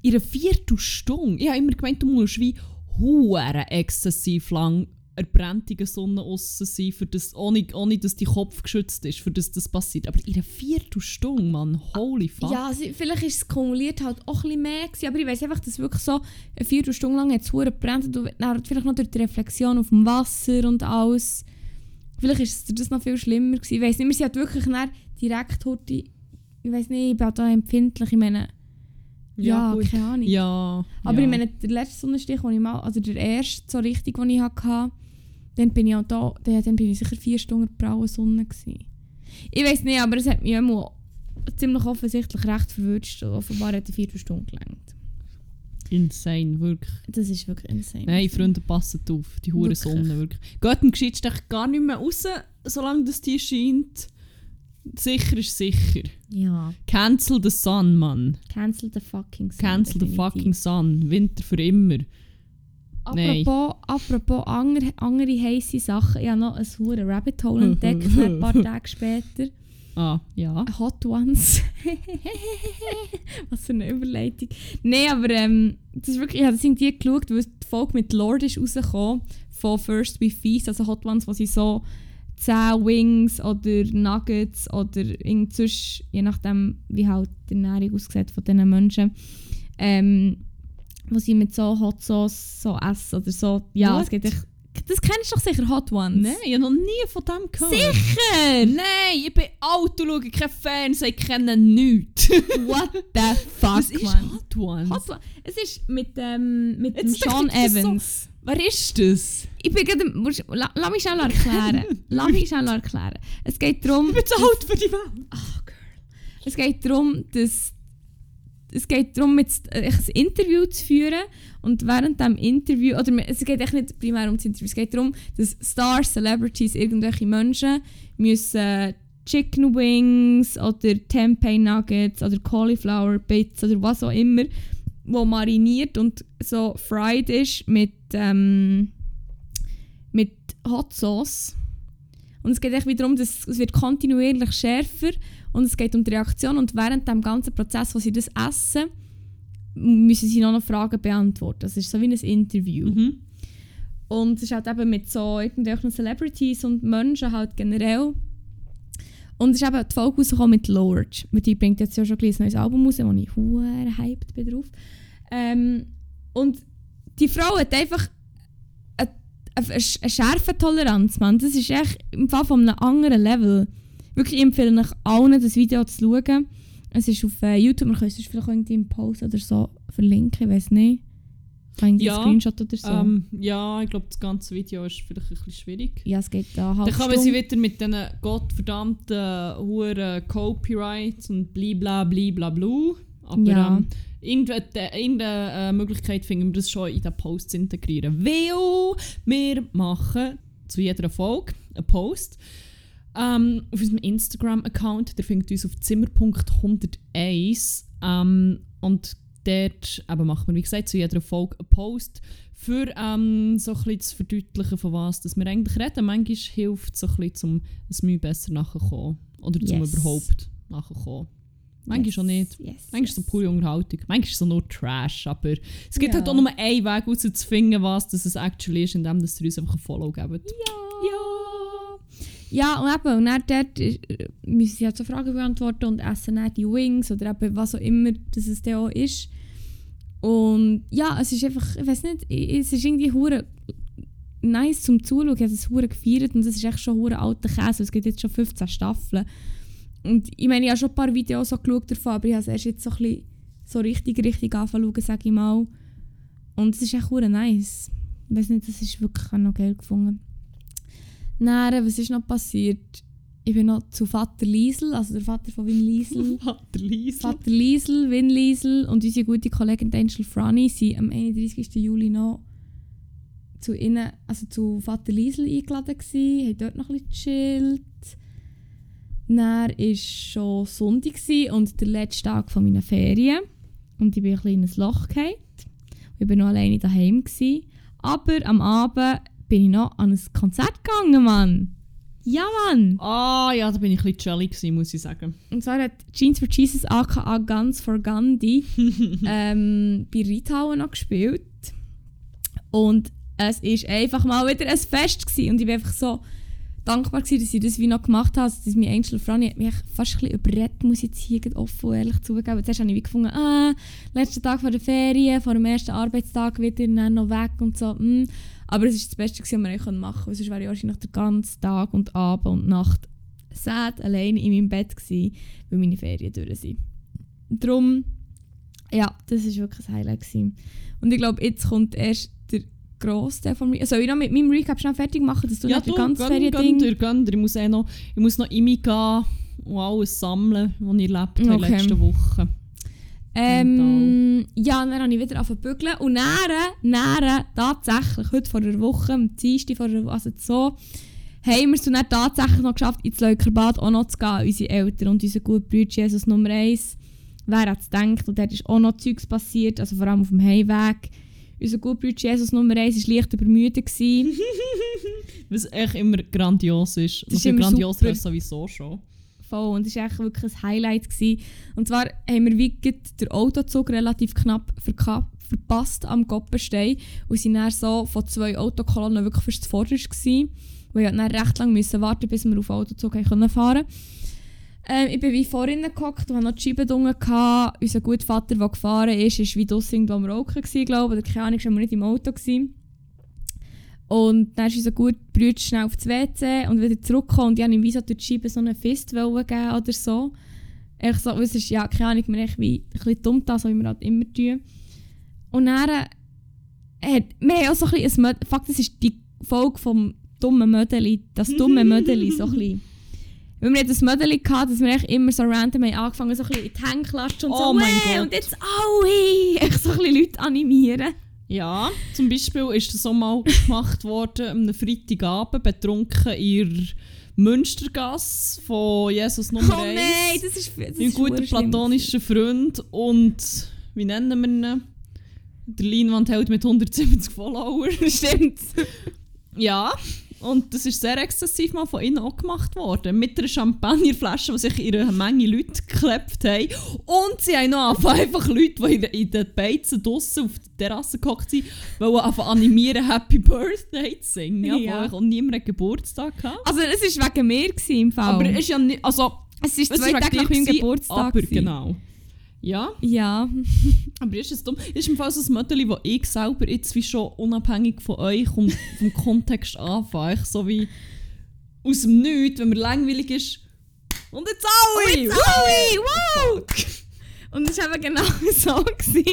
in einer Viertelstunde, ich habe immer gemeint, du musst wie hure exzessiv lang eine brennende Sonne aussen sein, für das, ohne, ohne dass dein Kopf geschützt ist, für das das passiert. Aber in einer Viertelstunde, Mann, holy fuck. Ja, also, vielleicht ist es kumuliert halt auch ein bisschen mehr gewesen, aber ich weiß einfach, dass wirklich so eine Viertelstunde lang jetzt hure brennt und dann vielleicht noch durch die Reflexion auf dem Wasser und alles. Vielleicht ist es das noch viel schlimmer gewesen. Ich weiß nicht, wir sind halt wirklich direkt heute, ich weiß nicht, ich bin halt da empfindlich, ich meine, ja, gut. keine Ahnung. Ja. Aber ja. ich meine, der letzte Sonnenstich, den ich mal, also der erste so richtig, den ich hatte, dann bin ich auch da, dann, bin ich sicher vier Stunden brauen Sonne gewesen. Ich weiß nicht, aber es hat mich immer ziemlich offensichtlich recht verwünscht. Offenbar hat er vier Stunden gelangt. Insane, wirklich. Das ist wirklich insane. Nein, Freunde, passet auf, die hure. Sonne, wirklich. Geht im Geschichtstech gar nicht mehr raus, solange das die scheint. Sicher ist sicher. Ja, Cancel the sun, Mann. cancel the fucking sun. Cancel the definitiv. fucking sun. Winter für immer. Nein. Apropos, apropos andere, andere heisse Sachen, ich habe noch ein hure Rabbit Hole entdeckt, ein paar Tage später. Ah, ja. Hot Ones. <laughs> Was für eine Überleitung. Nein, aber ähm, das ist wirklich, ich habe das irgendwie geschaut, weil die Folge mit Lord ist rausgekommen von First We Feast, also Hot Ones, wo sie so 10 Wings oder Nuggets oder irgend sonst, je nachdem, wie halt die Ernährung aussieht von diesen Menschen, ähm, wo sie mit so Hot Sauce so essen oder so. Ja, What? es geht echt... Das kennst du doch sicher, Hot Ones. Nein, ich habe noch nie von dem gehört. Sicher! Nein, ich bin alt und schaue kein Fernsehen, ich kenne nichts. <laughs> What the fuck, Was ist man? Hot Ones? Hot One. Es ist mit, ähm, mit dem Sean ist so- Evans. Wer ist das? Ich bin gerade... la- Lass mich schnell erklären. <laughs> Lass mich schnell erklären. Es geht darum... Ich bin zu alt für die Welt. Es geht darum, dass es geht darum, jetzt äh, ein Interview zu führen und während dem Interview, oder es geht echt nicht primär um das Interview, es geht darum, dass Stars, Celebrities, irgendwelche Menschen müssen Chicken Wings oder Tempeh Nuggets oder Cauliflower Bits oder was auch immer, wo mariniert und so fried ist mit, ähm, mit Hot Sauce. Und es geht echt wieder darum, dass es wird kontinuierlich schärfer und es geht um die Reaktion und während dem ganzen Prozess, wo sie das essen, müssen sie noch, noch Fragen beantworten. Das ist so wie ein Interview. Mhm. Und es ist halt eben mit so irgendwelchen Celebrities und Menschen halt generell. Und es ist eben die Folge rausgekommen mit Lord. Die bringt jetzt ja schon ein neues Album raus, wo ich huere hyped bin drauf. Ähm, und die Frau hat einfach eine, eine, eine schärfe Toleranz, Mann. Das ist echt im Fall von einem anderen Level. Wirklich ich empfehle euch allen, das Video zu schauen. Es ist auf äh, YouTube, man könnte es vielleicht irgendwie im Post oder so verlinken, ich weiß nicht. Irgendwie Ja, Screenshot oder so. Ähm, ja, ich glaube, das ganze Video ist vielleicht ein bisschen schwierig. ja, es geht da halb Dann kommen sie wieder mit diesen gottverdammten Huren Copyrights und blibla blibla blu. Aber Ja. ähm, irgendeine, irgendeine äh, Möglichkeit finden wir das schon in den Post zu integrieren. Weil wir machen zu jeder Folge einen Post ähm, auf unserem Instagram-Account. Der findet uns auf zimmer.101. Ähm, und dort eben machen wir, wie gesagt, zu jeder Folge einen Post für ähm, so ein bisschen zu verdeutlichen, von was dass wir eigentlich reden. Manchmal hilft es so ein bisschen, um ein Mühe besser nachzukommen. Oder zum Yes. überhaupt nachzukommen. Manchmal auch nicht. Yes, Manchmal ist es so pure Unterhaltung. Manchmal ist es so nur Trash. Aber es gibt Ja. halt auch nur einen Weg herauszufinden, was das es actually ist, indem dass ihr uns einfach ein Follow gebt. Ja. Ja, und eben, und dann dort äh, müssen sie halt so Fragen beantworten und essen dann die Wings oder eben was auch immer das es auch ist. Und ja, es ist einfach, ich weiß nicht, es ist irgendwie hure nice zum Zuschauen. Ich habe es hure gefeiert und es ist echt schon hure alter Käse. Es gibt jetzt schon 15 Staffeln. Und ich meine, ich habe schon ein paar Videos so geschaut davon, aber ich habe es erst jetzt so ein so richtig, richtig anfangen sage ich mal. Und es ist echt hure nice. Ich weiß nicht, das ist wirklich noch geil gefunden. Dann, was ist noch passiert? Ich bin noch zu Vater Liesel, also der Vater von Win Liesel. <laughs> Vater Liesel. Vater Liesel, Win Liesel und unsere gute Kollegin Angel Franny sind am 31. Juli noch zu ihnen, also zu Vater Liesel eingeladen gewesen, haben dort noch ein bisschen gechillt. Dann war schon Sonntag und der letzte Tag von meiner Ferien. Und ich bin ein bisschen in ein Loch gefallen. Ich war noch alleine daheim. Gewesen. Aber am Abend bin ich noch an ein Konzert gegangen, Mann. Ja, Mann! Ah, ja, da bin ich ein bisschen gewesen, muss ich sagen. Und zwar hat Jeans for Jesus aka Guns for Gandhi <laughs> ähm, bei Reithauen noch gespielt. Und es war einfach mal wieder ein Fest. Gewesen. Und ich war einfach so dankbar, gewesen, dass ich das wie noch gemacht habe. Dass mir Angel Franny hat mich fast ein bisschen überredet, muss ich jetzt hier offen und ehrlich zugeben. Zuerst habe ich wie gefunden, ah, letzter Tag vor der Ferien, vor dem ersten Arbeitstag wieder dann noch weg und so. mm. Aber es war das Beste, was wir eigentlich machen konnten. Sonst wäre ich wahrscheinlich den ganzen Tag und Abend und Nacht sad allein in meinem Bett gewesen, weil meine Ferien durch sind. Darum, ja, das war wirklich ein Highlight. Gewesen. Und ich glaube, jetzt kommt erst der grosse Teil von mir. Soll ich noch mit meinem Recap schnell fertig machen, dass du ja, nicht du, ganze Feriending... dir, gönn dir. Ich muss, eh noch, ich muss noch in mich gehen und alles sammeln, was ich erlebt habe in den letzten Wochen. Ähm, ja, dann habe ich wieder angefangen zu bügeln. Und dann, dann, tatsächlich, heute vor einer Woche, am Dienstag vor einer Woche, also so, haben wir es dann tatsächlich noch geschafft, ins Leukerbad auch noch zu gehen, unsere Eltern und unser guter Bruder Jesus Nummer 1. Wer hat es gedacht? Und dort ist auch noch Zeugs passiert, also vor allem auf dem Heimweg. Unser guter Bruder Jesus Nummer 1 war leicht übermüdet. <laughs> Was echt immer grandios ist. Das ist immer grandioser super. sowieso schon. Voll. Und es war wirklich ein Highlight. Gewesen. Und zwar haben wir wie den Autozug relativ knapp verka- verpasst am Goppenstein und sind dann so von zwei Autokolonnen wirklich fast zuvorderst gewesen. Wir dann recht lange müssen warten, bis wir auf den Autozug können fahren Ähm, ich bin wie vorhin gehockt und hatte noch die Scheibe gehabt. Unser guter Vater, der gefahren ist, war wie draussen irgendwo am Rauchen, gewesen, glaube ich. Oder keine Ahnung, war nicht im Auto. Gewesen. Und dann ist unser guter Bruder schnell aufs WC und wieder zurückgekommen. Und ich habe ihm wie so durch die Scheibe so einen Fist geben oder so. Ich so, es ist, ja, keine Ahnung, mir echt wie ein bisschen dumm da, so wie wir halt immer tun. Und dann äh, hat, wir haben auch so ein bisschen, ein Fakt, das ist die Folge vom dummen Mödeli, das dumme <laughs> Mödeli, so ein bisschen. Weil wir hatten ein Mödeli gehabt, dass wir echt immer so random haben angefangen, so ein bisschen in die Hände klatschen und Oh so, mein! Gott. und jetzt «Aui!» <laughs> Echt so ein bisschen Leute animieren. Ja, zum Beispiel ist das auch mal gemacht worden am Freitagabend, betrunken in Münstergasse von Jesus Nummer Oh 1. nein, das ist, das Mein guter platonischer Freund und wie nennen wir ihn? Der Leinwandheld mit 170 Followern. <laughs> Stimmt. Ja, und das ist sehr exzessiv mal von innen auch gemacht worden. Mit einer Champagnerflasche, die sich eine Menge Leute geklebt haben. Und sie haben noch einfach Leute, die in, den Beizen draussen auf der Terrasse gehockt sind, wollen einfach animieren, Happy Birthday zu singen. Ja. Ja. Wo niemand einen Geburtstag hatte. Also es war wegen mir gewesen, im Fall. Aber es ist ja nicht... Also, es ist zwei Tage wegen nach meinem Geburtstag. Aber genau. Ja, Ja. <laughs> aber ist es dumm? Ist im Fall so ein Modell, das ich selber jetzt wie schon unabhängig von euch und vom Kontext <laughs> anfange. Ich So wie aus dem Nichts, wenn mir langweilig ist. Und jetzt alle! Jetzt alle! Wow! Und es war eben genau <laughs> so. Gewesen,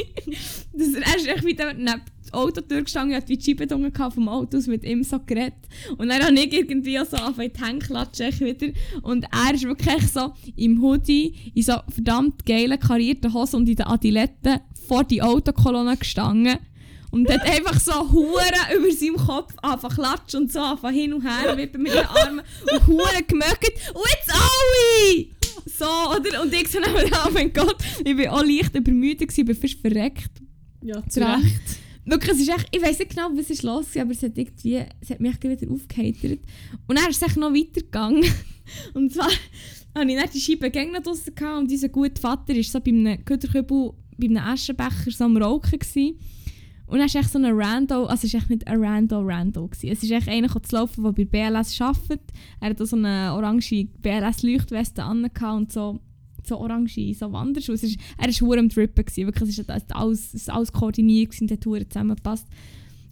dass er, er ist echt wieder neben die Autotür gestanden und hat wie die Scheibe vom Auto mit ihm so geredet. Und dann habe ich irgendwie so angefangen in die Hände klatschen wieder. Und er ist wirklich so im Hoodie, in so verdammt geilen karierten Hosen und in den Adiletten vor die Autokolonne gestanden. Und hat einfach so Huren über seinem Kopf angefangen klatschen und so angefangen hin und her wippen mit den Armen und Huren gemögt. Und jetzt alle! So, oder? Und ich so oh mein Gott, ich war auch leicht übermüdet, ich bin fast verreckt. Ja, Zu Recht. Wirklich, es ist echt, ich weiß nicht genau, was ist los war, aber es hat, irgendwie, es hat mich wieder aufgeheitert. Und dann ist es noch weitergegangen. <laughs> Und zwar <laughs> hatte ich dann die Scheibe gegen draussen gehabt und unser guter Vater war so bei einem Köderkübel, bei einem Aschenbecher so am Rauchen. Gewesen. Und dann ist echt so ein Rando, also es ist echt nicht ein Rando-Rando gewesen. Es ist echt einer zu laufen, der bei BLS arbeitet. Er hat so eine orange BLS-Leuchtweste an und so, so orange so Wanderschuhe. Ist, er war verdammt am Trippen. Gewesen. Wirklich, es ist das alles, es ist alles koordiniert gewesen, und hat verdammt zusammengepasst.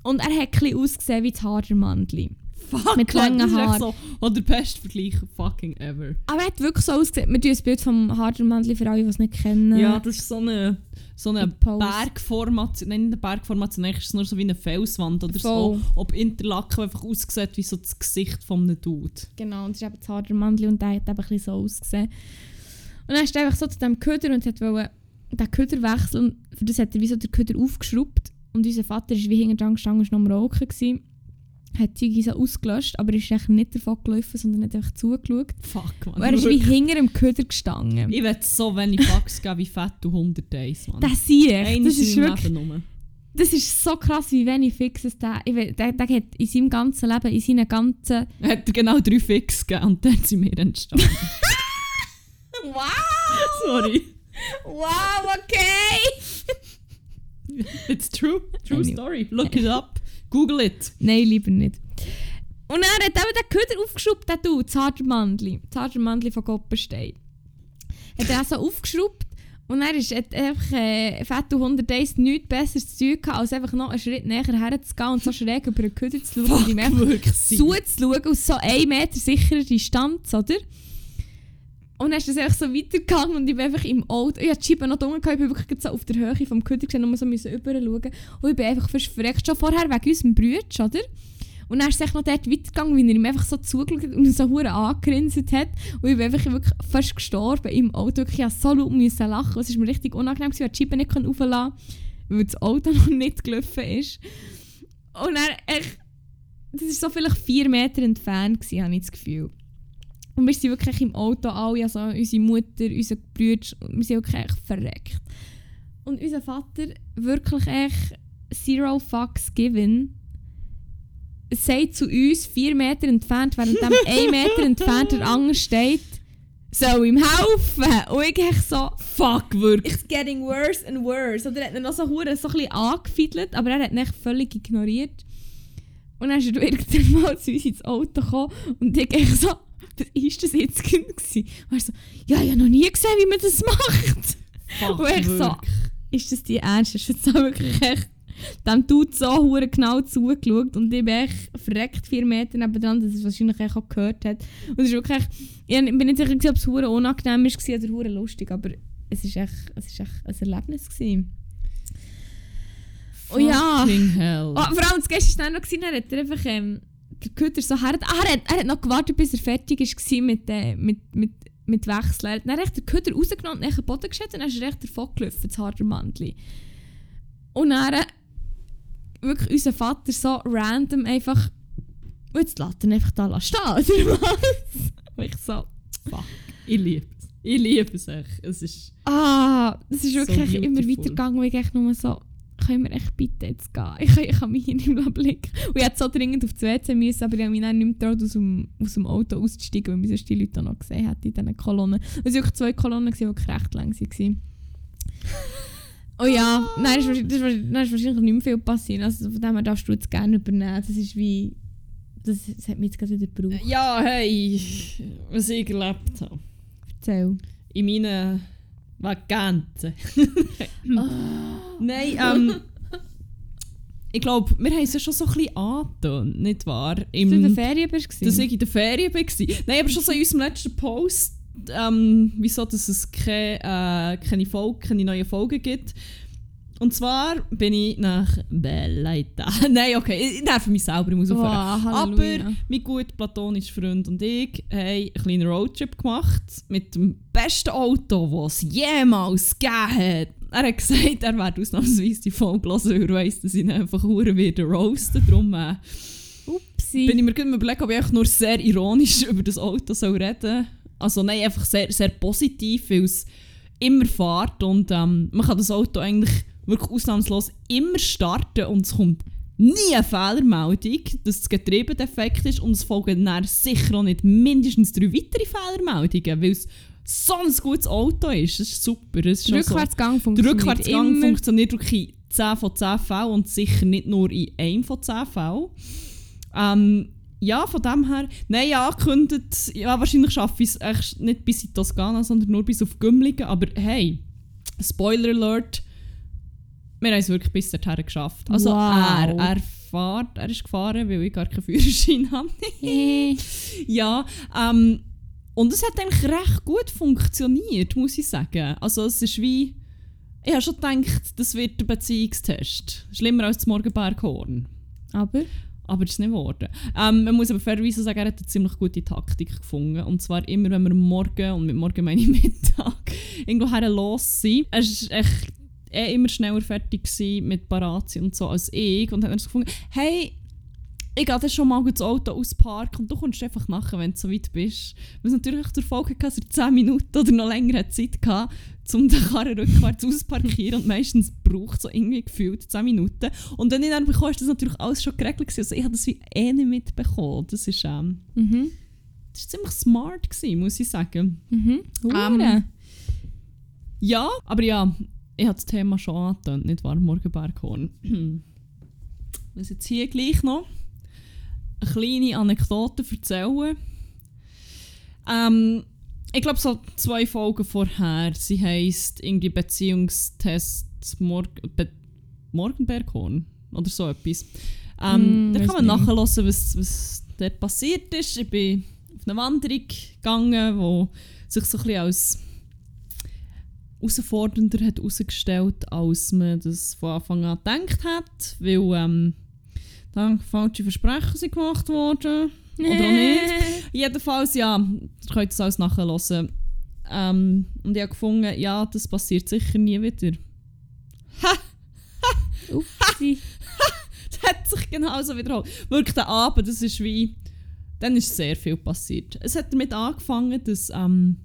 Und er hat ein bisschen ausgesehen wie das Haardermandli. Fuck, Mit langen Haaren. So, oh, der beste Vergleich fucking ever. Aber er hat wirklich so ausgesehen. Wir tun ein Bild vom Haardermandli für alle, die es nicht kennen. Ja, das ist so eine, so eine. Bergformation. Nein, nicht eine Bergformation, eigentlich ist es nur so wie eine Felswand oder Voll. so. Ob Interlaken einfach aussieht wie so das Gesicht von einem Dude. Genau, und das ist eben das Haardermandli und der hat eben ein bisschen so ausgesehen. Und dann ist er einfach so zu diesem Köder und hat wollte den Köder wechseln. Und für das hat er wie so den Köder aufgeschraubt. Und unser Vater ist wie hinter dran gestanden und war noch am Rauchen. Gewesen. Hat die Zeug so ausgelöscht, aber er ist eigentlich nicht davon gelaufen, sondern hat einfach zugeschaut. Fuck, man. Und er ist wie hinter dem Köder gestanden. Ich will so wenig Bugs geben wie Fett und 100 Days, Mann. Das sehe ich. Das ist wirklich Leben. Das ist so krass, wie wenig Fixes der, der, der hat in seinem ganzen Leben, in seinen ganzen... Er hat genau drei Fix gegeben und dann sind wir entstanden. <laughs> Wow! Sorry. Wow, okay! <laughs> It's true. True Anyway. story. Look it up. Google it. Nein, lieber nicht. Und er hat eben den Köder aufgeschraubt, der du, das Hardermandli. Das Hardermandli von Goppenstein. Hat er auch so aufgeschraubt und er ist hat einfach äh, Fett und 100 Days nichts besseres zu tun gehabt, als einfach noch einen Schritt näher herzugehen und so schräg über den Köder zu schauen und ihm einfach zuzuschauen aus so 1 Meter sicherer Distanz, oder? Und dann ist das einfach so weitergegangen und ich bin einfach im Auto, ich hatte die Scheibe noch gehabt, ich bin wirklich so auf der Höhe vom Köder gesehen und so rüber schauen. Und ich bin einfach verreckt, schon vorher wegen unserem Brütsch, oder? Und dann ist es noch dort weitergegangen, wie er ihm einfach so zugeschaut und so hure angegrinset hat. Und ich bin einfach wirklich fast gestorben im Auto. Ich musste so laut müssen lachen. Es war mir richtig unangenehm, weil ich die Scheibe nicht konnte, weil das Auto <laughs> noch nicht gelaufen ist. Und dann echt, das war so vielleicht vier Meter entfernt, gewesen, habe ich das Gefühl. Und wir sind wirklich im Auto alle, also unsere Mutter, unser Bruder, wir sind wirklich echt verreckt. Und unser Vater, wirklich echt zero fucks given, sagt zu uns, vier Meter entfernt, während dem <laughs> ein Meter entfernt der andere steht, soll ihm helfen. Und ich echt so, Fuck, wirklich. it's getting worse and worse. Oder er hat ihn noch so, hure so ein bisschen angefiedelt, aber er hat ihn echt völlig ignoriert. Und dann ist er irgendwann mal zu uns ins Auto gekommen und ich echt so, was ist das jetzt gewesen? Und er so, ja, ich habe noch nie gesehen, wie man das macht. Fuck, Und ich so, wirklich. ist das die Ernst? Ist auch wirklich echt dem Dude so hure genau zugeschaut und ich bin echt verreckt vier Meter nebenan, dass er es wahrscheinlich echt auch gehört hat. Und es ist wirklich echt, ich bin nicht sicher, gewesen, ob es hure unangenehm war oder hure lustig, aber es ist echt, es ist echt ein Erlebnis gewesen. Oh ja. Hell. Oh, vor allem das Gestern schnell noch gesehen, er hat einfach ähm, der Köder so her. Ah, er, hat, er hat noch gewartet, bis er fertig war mit, äh, mit, mit, mit Wechseln. Er hat dann den Köder rausgenommen und den Boden geschüttet und dann ist er echt davon gelaufen, das harte Mandli. Und dann äh, wirklich unser Vater so random einfach. Und jetzt lässt er einfach da stehen, oder was? Und ich so. Fuck. Ich liebe es. Ich liebe es echt. Es ist... Ah, es ist So wirklich immer beautiful. weitergegangen, wo ich echt nur so, können wir echt bitte jetzt gehen? Ich kann, ich kann mich hier nicht mehr blicken. Und ich hätte so dringend auf das WC müssen, aber ich habe mich dann nicht mehr getraut, aus dem, aus dem Auto auszusteigen, weil mich sonst die Leute noch gesehen hätten in diesen Kolonnen. Es waren wirklich zwei Kolonnen, die recht lang waren. Oh ja, nein, ist, wahrscheinlich- das ist, nein, ist wahrscheinlich nicht mehr viel passiert. Also von dem her darfst du jetzt gerne übernehmen. Das ist wie... Das, das hat mich jetzt gerade wieder gebraucht. Ja, hey, was ich erlebt habe. Erzähl. In meinen Vakanzen. <laughs> Nein, ähm... ich glaube, wir haben es ja schon so ein bisschen angetönt, nicht wahr? Dass du in der Ferien bist? dass ich in der Ferien war. Nein, aber schon so in unserem letzten Post, ähm, wieso dass es keine, äh, keine, Folge, keine neuen Folgen gibt. Und zwar bin ich nach Belleita. <laughs> Nein, okay, ich nerve mich selber, ich muss Wow. Aber mein gut platonischer Freund und ich haben einen kleinen Roadtrip gemacht mit dem besten Auto, das es jemals gegeben hat. Er hat gesagt, er werde ausnahmsweise die Folge hören, weil er weiss, dass ich ihn einfach hure wieder roasten. Darum äh, Upsi. bin ich mir gerade am überlegen, ob ich einfach nur sehr ironisch <laughs> über das Auto soll reden soll. Also nein, einfach sehr, sehr positiv, weil es immer fährt und ähm, man kann das Auto eigentlich wirklich ausnahmslos immer starten und es kommt nie eine Fehlermeldung, dass das Getriebe defekt ist und es folgen dann sicher auch nicht mindestens drei weitere Fehlermeldungen, weil es so ein gutes Auto ist. Das ist super. Das ist Der schon so- Rückwärtsgang der funktioniert Rückwärtsgang immer. funktioniert wirklich 10 von 10 Fällen und sicher nicht nur in einem von 10 Fällen. Ähm, ja, von dem her, nein, ja, angekündigt, ja, wahrscheinlich schaffe ich es nicht bis in Toskana, sondern nur bis auf Gümligen, aber hey, Spoiler Alert, wir haben es wirklich bis dorthin geschafft. Also Wow. er, er fährt, er ist gefahren, weil ich gar keinen Führerschein <laughs> habe. Ja, ähm, und es hat eigentlich recht gut funktioniert, muss ich sagen. Also es ist wie... Ich habe schon gedacht, das wird der Beziehungstest. Schlimmer als das Morgenberghorn. Aber? Aber das ist nicht geworden. Ähm, man muss aber fairerweise sagen, er hat eine ziemlich gute Taktik gefunden. Und zwar immer, wenn wir Morgen, und mit morgen meine ich <laughs> Mittag, irgendwo her los sind. Er war echt eh immer schneller fertig mit Parazzi und so als ich. Und hat dann so gefunden, hey, ich gehe dann schon mal das Auto ausparken und du kommst einfach nachher, wenn du so weit bist. Was natürlich der Folge hatte, dass er 10 Minuten oder noch länger hat Zeit hatte, um den Karren rückwärts auszuparkieren. Und meistens braucht es so irgendwie gefühlt 10 Minuten. Und wenn ich dann bekomme, ist das natürlich alles schon geregelt. gewesen. Also ich habe das wie eh nicht mitbekommen. Das ist, ähm, Mhm. das ist ziemlich smart, gewesen, muss ich sagen. Mhm. Ähm, Hure. Ja, aber ja, ich habe das Thema schon angetönt, nicht wahr? Morgenberghorn. Muss <clears throat> jetzt hier gleich noch eine kleine Anekdote erzählen. Ähm, ich glaube, so zwei Folgen vorher. Sie heisst irgendwie Beziehungstest Morg Be Morgenberghorn oder so etwas. Ähm, Mm, da kann man nachhören, was, was dort passiert ist. Ich bin auf eine Wanderung gegangen, wo sich so ein bisschen als herausfordernder hat herausgestellt, als man das von Anfang an gedacht hat, weil ähm, dann falsche Versprechen sind gemacht worden. Oder auch nicht. <laughs> Jedenfalls, ja, ihr könnt das alles nachhören. Ähm, und ich habe gefunden, ja, das passiert sicher nie wieder. Upsi. <laughs> Das hat sich genauso wiederholt. Wirklich, der Abend, das ist wie... Dann ist sehr viel passiert. Es hat damit angefangen, dass ähm,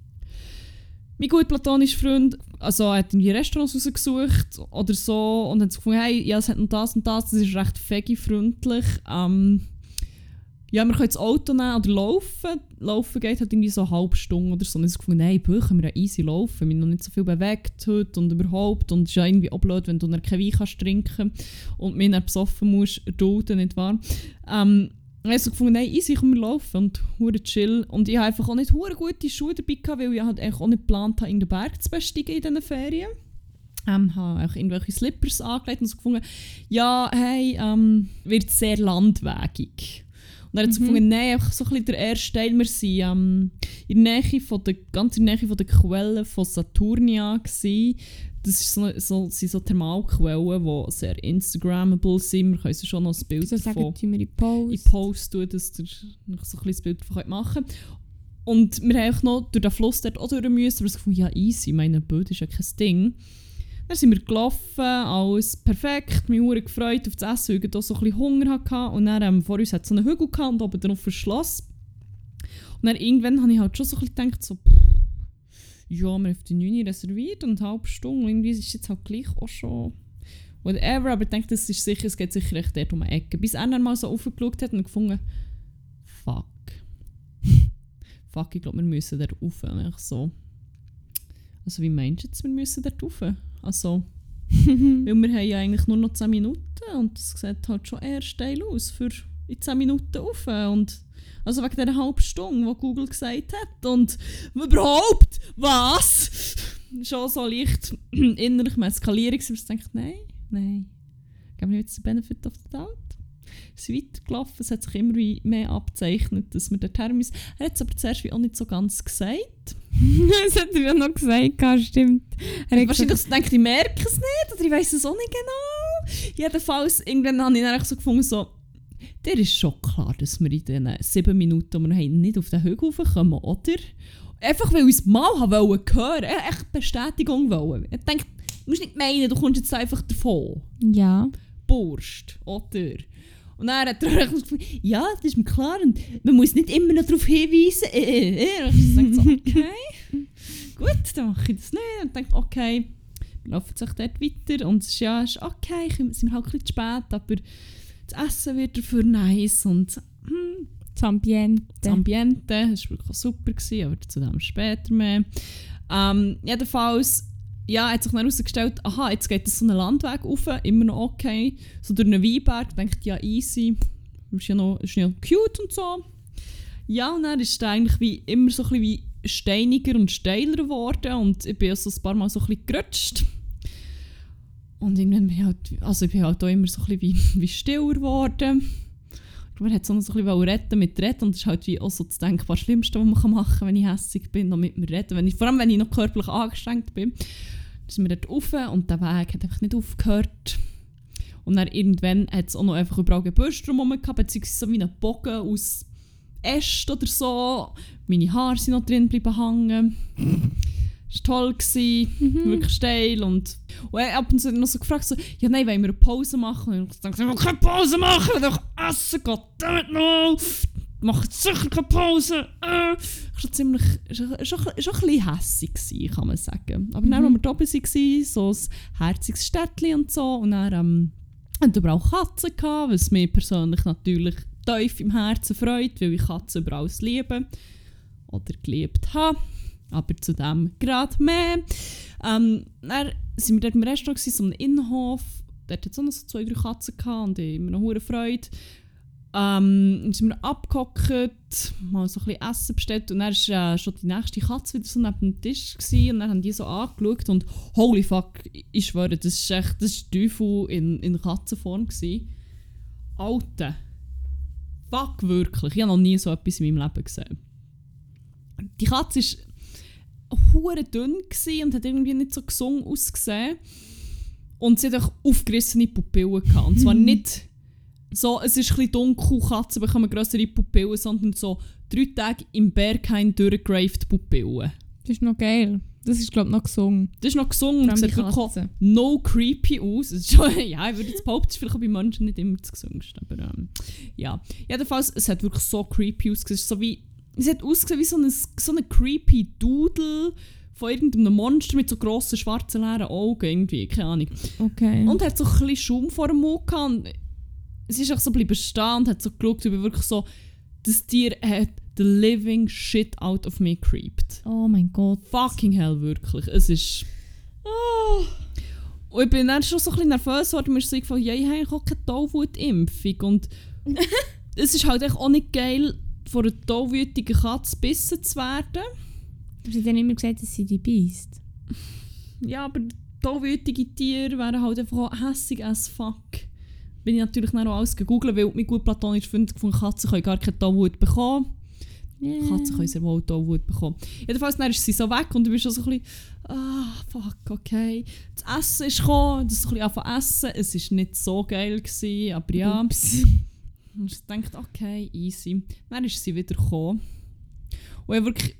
mein gut platonischer Freund, also hat irgendwie Restaurants rausgesucht oder so und hat so gefunden, hey, ja, es hat noch das und das, das ist recht fegi-freundlich. Ähm, ja, wir können das Auto nehmen oder laufen. Laufen geht halt irgendwie so eine halbe Stunde oder so. Und ich gefunden, hey, Bö, können wir ja easy laufen. Wir haben noch nicht so viel bewegt heute und überhaupt. Und es ist ja irgendwie auch blöd, wenn du keinen Wein kannst trinken und mich dann besoffen musst erdulden, nicht wahr? Ähm, habe so gefunden, nein, easy, komm, wir laufen und hure chill. Und ich habe einfach auch nicht hure gute Schuhe dabei gehabt, weil ich halt auch nicht geplant habe, in den Berg zu besteigen in diesen Ferien. Ähm, habe auch irgendwelche Slippers angelegt und so gefunden, ja, hey, ähm, wird sehr landwegig. Und dann hat mhm. gefunden, nein, einfach so ein bisschen der erste Teil, wir sind ähm, in der Nähe von der, ganz in der Nähe von der Quellen von Saturnia gewesen. Das ist so, so, sind so Thermalquellen, die sehr Instagrammable sind. Wir können schon noch ein Bild so davon sagen, wir in Post. in Post tun, dass ihr noch so ein bisschen Bild davon machen könnt. Und wir haben auch noch durch den Fluss dort auch durch müssen, aber ich gefunden, ja easy, meine Bild ist ja kein Ding. Dann sind wir gelaufen, alles perfekt, mich sehr gefreut auf das Essen, weil ich auch so ein bisschen Hunger hatte. Und dann ähm, vor uns hat so einen Hügel gehabt und oben drauf ein Schloss. Und dann irgendwann habe ich halt schon so ein bisschen gedacht, so, ja, wir haben die 9 reserviert und eine halbe Stunde. Irgendwie ist es jetzt halt gleich auch schon whatever. Aber ich denke, das ist sicher, es geht sicher echt dort um eine Ecke. Bis er dann mal so aufgeschaut hat und gefunden, fuck. <laughs> fuck, ich glaube, wir müssen da rauf. Und ich so, also wie meinst du jetzt, wir müssen da rauf? Also, <laughs> weil wir haben ja eigentlich nur noch 10 Minuten und das sieht halt schon eher steil aus für in 10 Minuten rauf. Und also wegen dieser halben Stunde, die Google gesagt hat. Und überhaupt, was? Schon so leicht <clears throat> innerlich eskalieren, dass ich denke, nein, nein. Geben wir jetzt den Benefit of the Doubt? Es ist weitergelaufen, es hat sich immer mehr abzeichnet, dass wir dorthin müssen. Er hat es aber zuerst wie auch nicht so ganz gesagt. <laughs> das hat er ja noch gesagt, stimmt. Er Wahrscheinlich gesagt, denke ich, merke es nicht oder ich weiß es auch nicht genau. Jedenfalls, irgendwann habe ich dann so gefunden, so, der ist schon klar, dass wir in den sieben Minuten, die wir haben, nicht auf den Hügel kommen, oder? Einfach weil ich es mal hören wollte, echt Bestätigung wollen. Ich denke, du musst nicht meinen, du kommst jetzt einfach davon. Ja. Burst, oder? Und dann hat er <laughs> ja, das ist mir klar und man muss nicht immer noch darauf hinweisen. Äh, äh. äh. Und ich denke so, <laughs> okay, gut, dann mache ich das nicht. Und denke, okay, wir laufen sich dort weiter und es ist ja ist okay, sind wir halt ein bisschen zu spät, aber das Essen wird dafür nice und hm, das Ambiente. Das Ambiente, das war wirklich super, gewesen, aber zu dem später mehr. Ähm, jedenfalls ja, hat sich dann herausgestellt, aha, jetzt geht es so einen Landweg rauf, immer noch okay. So durch einen Weinberg, denkt ja easy, ist ja noch, ist ja cute und so. Ja, und dann ist es eigentlich wie, immer so ein bisschen wie steiniger und steiler geworden und ich bin so ein paar Mal so ein bisschen gerutscht. Und irgendwann bin ich halt, also ich bin halt auch immer so ein bisschen wie, wie stiller geworden. Man hat so ein bisschen retten mit Reden und das ist halt wie auch so das denkbar Schlimmste, was man machen kann, wenn ich hässlich bin, noch mit mir reden. Wenn ich, vor allem, wenn ich noch körperlich angestrengt bin. Dann sind wir dort rauf und der Weg hat einfach nicht aufgehört. Und dann irgendwann hat es auch noch einfach überall Gebüsch drumherum gehabt, beziehungsweise so wie einen Bogen aus Ästen oder so. Meine Haare sind noch drin geblieben hängen war toll, gewesen, mhm. wirklich steil. Und, und ab und zu noch so gefragt, so, ja nein, wollen wir eine Pause machen? Und ich dachte, ich will keine Pause machen, ich will doch essen, goddammit no! Mach jetzt sicher keine Pause! Äh. Ich war ziemlich, schon, schon, schon ein bisschen hässig, gewesen, kann man sagen. Aber mhm. dann, als wir da oben waren, so ein herziges Städtchen und so, und dann ähm, hatten wir auch Katzen, gehabt, was mich persönlich natürlich tief im Herzen freut, weil ich Katzen über alles liebe oder geliebt habe aber zu dem gerade mehr. Ähm, dann sind wir dort im Restaurant, so einem Innenhof. Dort hatte es auch noch so zwei, drei Katzen gehabt und ich immer noch hohe Freude. Ähm, dann sind wir abgehockt, mal so ein bisschen Essen bestellt und dann war äh, schon die nächste Katze wieder so neben dem Tisch gewesen, und dann haben die so angeschaut und holy fuck, ich schwöre, das ist echt, das Teufel in, in Katzenform gewesen. Alter. Fuck, wirklich. Ich habe noch nie so etwas in meinem Leben gesehen. Die Katze ist hure dünn und hat irgendwie nicht so gesund ausgesehen. Und sie hat auch aufgerissene Pupillen gehabt. Und zwar nicht so, es ist ein bisschen dunkel, Katzen bekommen größere Pupillen, sondern so drei Tage im Berghain durchgraved Pupillen. Das ist noch geil. Das ist, glaube ich, noch gesungen. Das ist noch gesungen und sieht wirklich no creepy aus. Schon, <laughs> ja, ich würde jetzt behaupten, es ist vielleicht auch bei Menschen nicht immer das Gesungste. Aber ähm, ja. Jedenfalls, es hat wirklich so creepy ausgesehen. Es ist so wie Sie hat ausgesehen wie so ein so eine creepy Doodle von irgendeinem Monster mit so grossen schwarzen leeren Augen irgendwie, keine Ahnung. Okay. Und hat so ein bisschen Schaum vor dem Mund gehabt. Und sie ist auch so bleiben stehen und hat so geschaut, wie wirklich so, das Tier hat the living shit out of me creeped. Oh mein Gott. Fucking hell, wirklich. Es ist... Oh. Und ich bin dann schon so ein bisschen nervös geworden, mir ist so eingefallen, ja, ich habe auch keine Tollwutimpfung und <laughs> es ist halt echt auch nicht geil, von einer tollwütigen Katze gebissen zu werden. Sie haben dann immer gesagt, dass sie die beißt. Ja, aber tollwütige Tiere wären halt einfach auch hässig as fuck. Bin ich natürlich dann auch alles gegoogelt, weil mein gut platonisch Freund gefunden Katzen können gar keine Tollwut bekommen. Yeah. Katzen können sehr wohl Tollwut bekommen. Jedenfalls dann ist sie so weg und du bist so ein bisschen, ah, fuck, okay. Das Essen ist gekommen, das ist ein bisschen anfangen essen. Es war nicht so geil, gewesen, aber ja. Und ich dachte, okay, easy. Dann ist sie wieder gekommen. Und ich wirklich.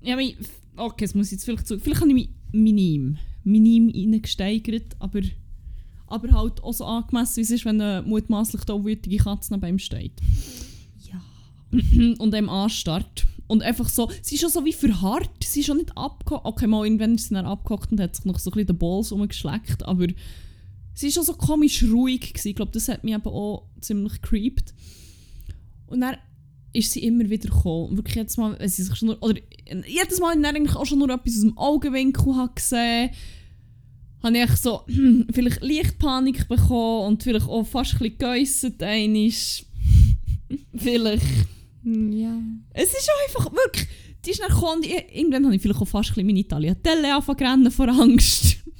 Ja, mich, okay, das muss jetzt vielleicht zu. Vielleicht habe ich mich minim, minim reingesteigert, aber, aber halt auch so angemessen, wie es ist, wenn eine mutmaßlich tollwütige Katze neben ihm steht. Ja. <clears throat> und einem anstarrt. Und einfach so, sie ist schon so wie verharrt, sie ist schon nicht abgehockt. Okay, mal irgendwann ist sie dann abgehockt und hat sich noch so ein bisschen den Balls umgeschleckt, aber sie ist schon so komisch ruhig gewesen. Ich glaube, das hat mich eben auch ziemlich creeped. Und dann ist sie immer wieder gekommen. Wirklich jedes Mal, wenn sie sich schon nur, oder jedes Mal, wenn ich eigentlich auch schon nur etwas aus dem Augenwinkel habe gesehen habe ich so <clears throat> vielleicht Lichtpanik bekommen und vielleicht auch fast ein bisschen geäussert einisch. <laughs> vielleicht. Ja. Es ist einfach wirklich. Die ist dann gekommen, irgendwann habe ich vielleicht auch fast ein bisschen meine Tagliatelle angefangen vor Angst. <laughs>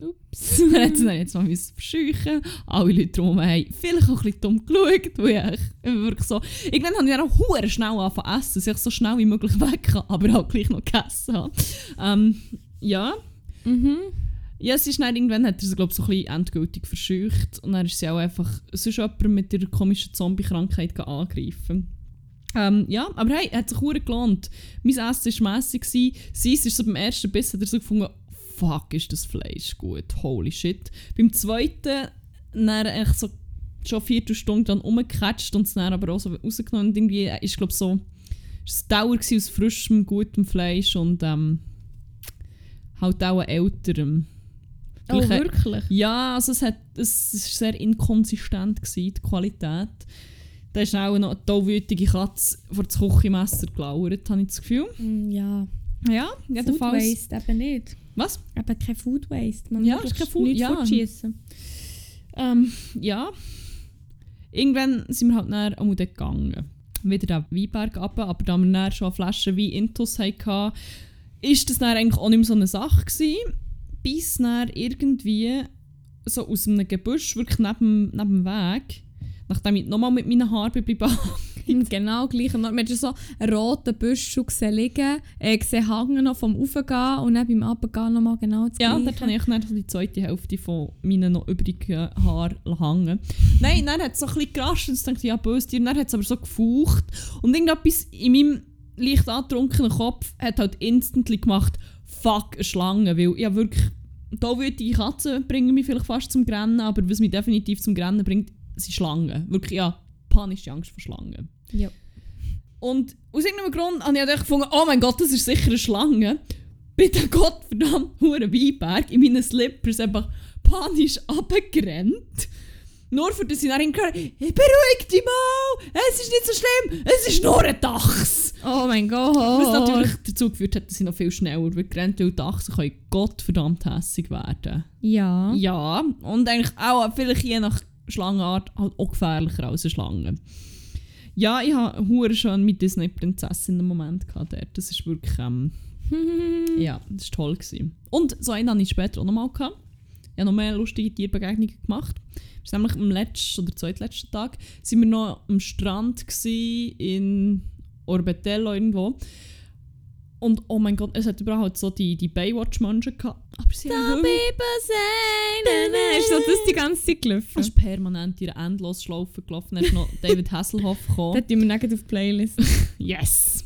Ups. dann <laughs> hat sie dann jetzt mal verscheuchen. Alle Leute drumherum haben vielleicht auch ein bisschen dumm geschaut, weil ich wirklich so... Irgendwann habe ich dann auch hure schnell angefangen essen, dass ich so schnell wie möglich weg kann, aber auch gleich noch gegessen habe. Ähm, ja. Mhm. Ja, es ist dann irgendwann hat er sie, glaube ich, so ein bisschen endgültig verscheucht und dann ist sie auch einfach sonst jemanden mit ihrer komischen Zombie-Krankheit angreifen. Ähm, ja, aber hey, hat sich hure gelohnt. Mein Essen war mässig. Sie ist so beim ersten Biss hat er so gefunden, fuck, ist das Fleisch gut, holy shit. Beim zweiten, dann echt so schon eine Viertelstunde dann umgecatcht und es dann aber auch so rausgenommen und irgendwie ist, glaube so, es Dauer aus frischem, gutem Fleisch und ähm, halt auch älterem. Oh, wirklich? ja, also es, hat, es sehr inkonsistent, gewesen, die Qualität. Da ist auch noch eine tollwütige Katze vor das Küchenmesser gelauert, habe ich das Gefühl. Mm, Ja. Ja, Food jedenfalls. Waste eben nicht. Was? Eben kein Food Waste. Man Ja, ist kein Food- ja. Ähm, ja. Irgendwann sind wir halt dann auch dort gegangen. Wieder den Weinberg runter, aber da wir dann schon eine Flasche Wein intus hatten, ist das dann eigentlich auch nicht mehr so eine Sache gewesen, bis dann irgendwie so aus einem Gebüsch, wirklich neben, neben dem Weg, nachdem ich nochmal mit meinen Haaren geblieben Genau gleich. Und dann hast du so einen roten schon gesehen liegen, äh, gesehen hängen noch vom Aufgehen und dann beim Abgehen nochmal genau das Ja, dort habe ich dann so die zweite Hälfte von meinen noch übrigen Haaren hängen. Nein, dann hat es so ein bisschen gerascht und ich dachte, ja, böse Tier. Dann hat es aber so gefaucht. Und irgendetwas in meinem leicht antrunkenen Kopf hat halt instantly gemacht, fuck, eine Schlange. Weil ich wirklich, tollwütige Katzen bringen mich vielleicht fast zum Grennen, aber was mich definitiv zum Grennen bringt, sind Schlangen. Wirklich, ja, panische Angst vor Schlangen. Ja. Und aus irgendeinem Grund habe ich halt gefunden, oh mein Gott, das ist sicher eine Schlange. Bin der gottverdammt hohen Weinberg in meinen Slippers einfach panisch abgerannt. Nur für das ich dann gehört hey, beruhig dich mal, es ist nicht so schlimm, es ist nur ein Dachs. Oh mein Gott. Was natürlich dazu geführt hat, dass ich noch viel schneller weggerannt weil Dachsen können gottverdammt hässig werden. Ja. Ja, und eigentlich auch vielleicht je nach Schlangenart halt auch gefährlicher als eine Schlange. Ja, ich hatte hure schon mit Disney-Prinzessin einen Moment gehabt dort. Das ist wirklich, ähm, <laughs> ja, das war toll. Gewesen. Und so einen hatte ich später auch nochmal gehabt. Ich habe noch mehr lustige Tierbegegnungen gemacht. Das ist nämlich am letzten oder zweitletzten Tag sind wir noch am Strand in Orbetello irgendwo. Und oh mein Gott, es hat überall halt so die, die Baywatch-Menschen gehabt. Aber sie haben Hunde. Ist so das die ganze Zeit gelaufen? Es ist permanent ihre Endlosschlaufe gelaufen. Dann ist noch <laughs> David Hasselhoff gekommen. Das tun wir nicht auf die Playlist. <laughs> yes!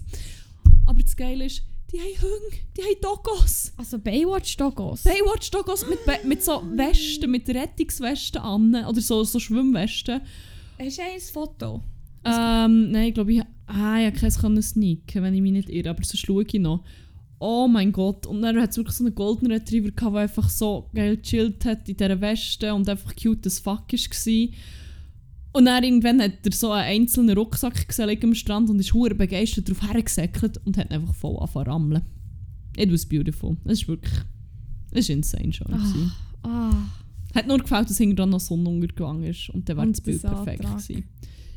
Aber das Geile ist, die haben Hunde, die haben Dogos. Also Baywatch Dogos. Baywatch Dogos mit, Be- mit so Westen, mit Rettungswesten an. Oder so, so Schwimmwesten. Hast du ein Foto? Ähm, nein, ich glaube, ich, ah, ich keins können sneaken, wenn ich mich nicht irre. Aber sonst schaue ich noch. Oh mein Gott. Und dann hat es wirklich so einen Golden Retriever gehabt, der einfach so geil gechillt hat in dieser Weste und einfach cute as fuck war. Und dann irgendwann hat er so einen einzelnen Rucksack gesehen am Strand und ist hure begeistert darauf hergesäckelt und hat einfach voll angefangen rammeln. It was beautiful. Es ist wirklich... Es war insane schon. gewesen. Ah. Hat nur gefällt, dass hinten dran noch Sonnenuntergang ist und dann wäre Und das Bild perfekt gewesen.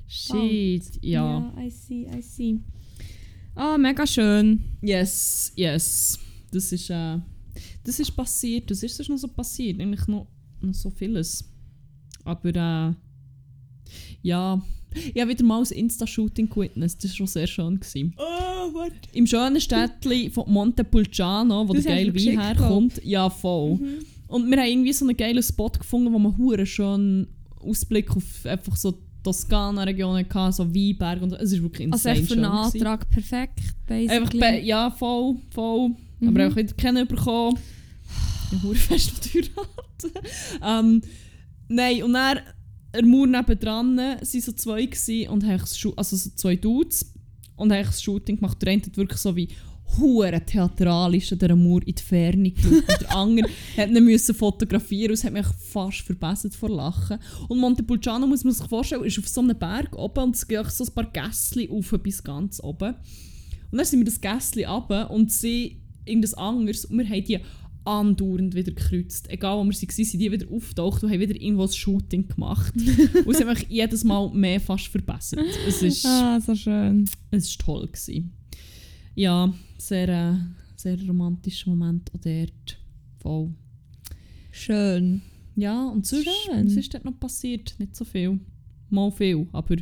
Shit, ja. Ja, I see, I see. Ah, mega schön. Yes, yes. Das ist, äh, das ist passiert. Das ist noch so passiert. Eigentlich noch, noch so vieles. Aber äh, ja, ich habe wieder mal ein Insta-Shooting gewitnessed. Das war schon sehr schön. Gewesen. Oh, what? Im schönen Städtchen von Montepulciano, wo Das der geile Mhm. Wein herkommt. Ja, voll. Und wir haben irgendwie so einen geilen Spot gefunden, wo man hure schön Ausblick auf einfach so die Toskana-Region hatte, so Weinberg und so. Es ist wirklich Also insane echt für einen. Antrag perfekt, basically. Einfach, ja, voll, voll. Mhm. Aber auch wieder keinen bekommen. Ja, hure fest heiraten. <laughs> ähm, Nein, und dann, der Mauer nebendran, waren so zwei gewesen und haben also so zwei Dudes und haben das Shooting gemacht. Der eine hat wirklich so wie hure theatralisch an dieser Mauer in die Ferne geschaut. der andere <laughs> hat ihn müssen fotografieren und es hat mich fast verbessert vor Lachen. Und Montepulciano, muss man sich vorstellen, ist auf so einem Berg oben und es auch so ein paar Gässchen auf bis ganz oben. Und dann sind wir das Gässchen runter und sie irgendwas anderes und wir haben die andauernd wieder gekreuzt. Egal wo wir waren, sind die wieder auftaucht und haben wieder irgendwo ein Shooting gemacht. <laughs> und es hat mich jedes Mal mehr fast verbessert. Es ist, Ah, so schön. es ist toll. Gewesen. Ja, sehr, äh, sehr romantischer Moment auch dort. Voll. Schön. Ja, und sonst, Schön. was ist dort noch passiert? Nicht so viel. Mal viel, aber...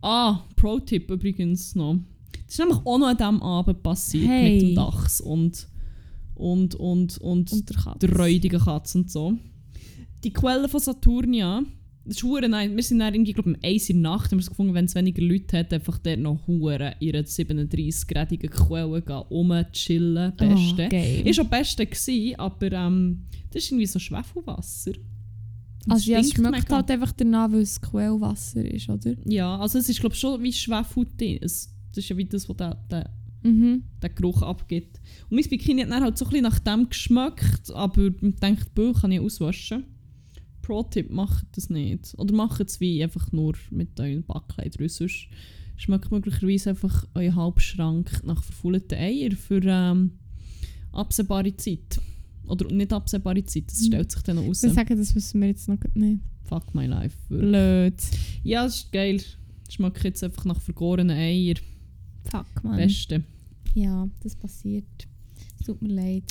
Ah, Pro-Tipp übrigens noch. Das ist nämlich auch noch an diesem Abend passiert Hey. mit dem Dachs und, und, und, und, Und der Katze. der räudigen Katze und so. Die Quelle von Saturnia, das ist hure nice. Wir sind dann irgendwie, glaube ich, um 1 Uhr Nacht haben wir gefunden, wenn es weniger Leute hat, einfach dort noch hure ihre 37-gradigen Quelle gehen, rumchillen. Beste. Oh, geil. Ist auch Beste gewesen, aber ähm, das ist irgendwie so Schwefelwasser. Also ja, es schmeckt halt einfach danach, weil es Quellwasser ist, oder? Ja, also es ist glaube schon wie Schwefel drin. Es, das ist ja wie das, was der, der, Mhm. der Geruch abgibt. Und mein Bikini hat dann halt so ein bisschen nach dem geschmeckt, aber ich dachte, Bö kann ich auswaschen. Pro-Tipp, macht das nicht. Oder macht es wie einfach nur mit euren Backkleidern. Sonst schmeckt möglicherweise einfach euer Halbschrank nach verfaulten Eier für ähm, absehbare Zeit. Oder nicht absehbare Zeit, das Mhm. stellt sich dann noch raus. Wir sagen, das wissen wir jetzt noch nicht. Fuck my life. wirklich. Blöd. Ja, das ist geil. Schmeckt jetzt einfach nach vergorenen Eier. Fuck, man. Beste. Ja, das passiert. Es tut mir leid.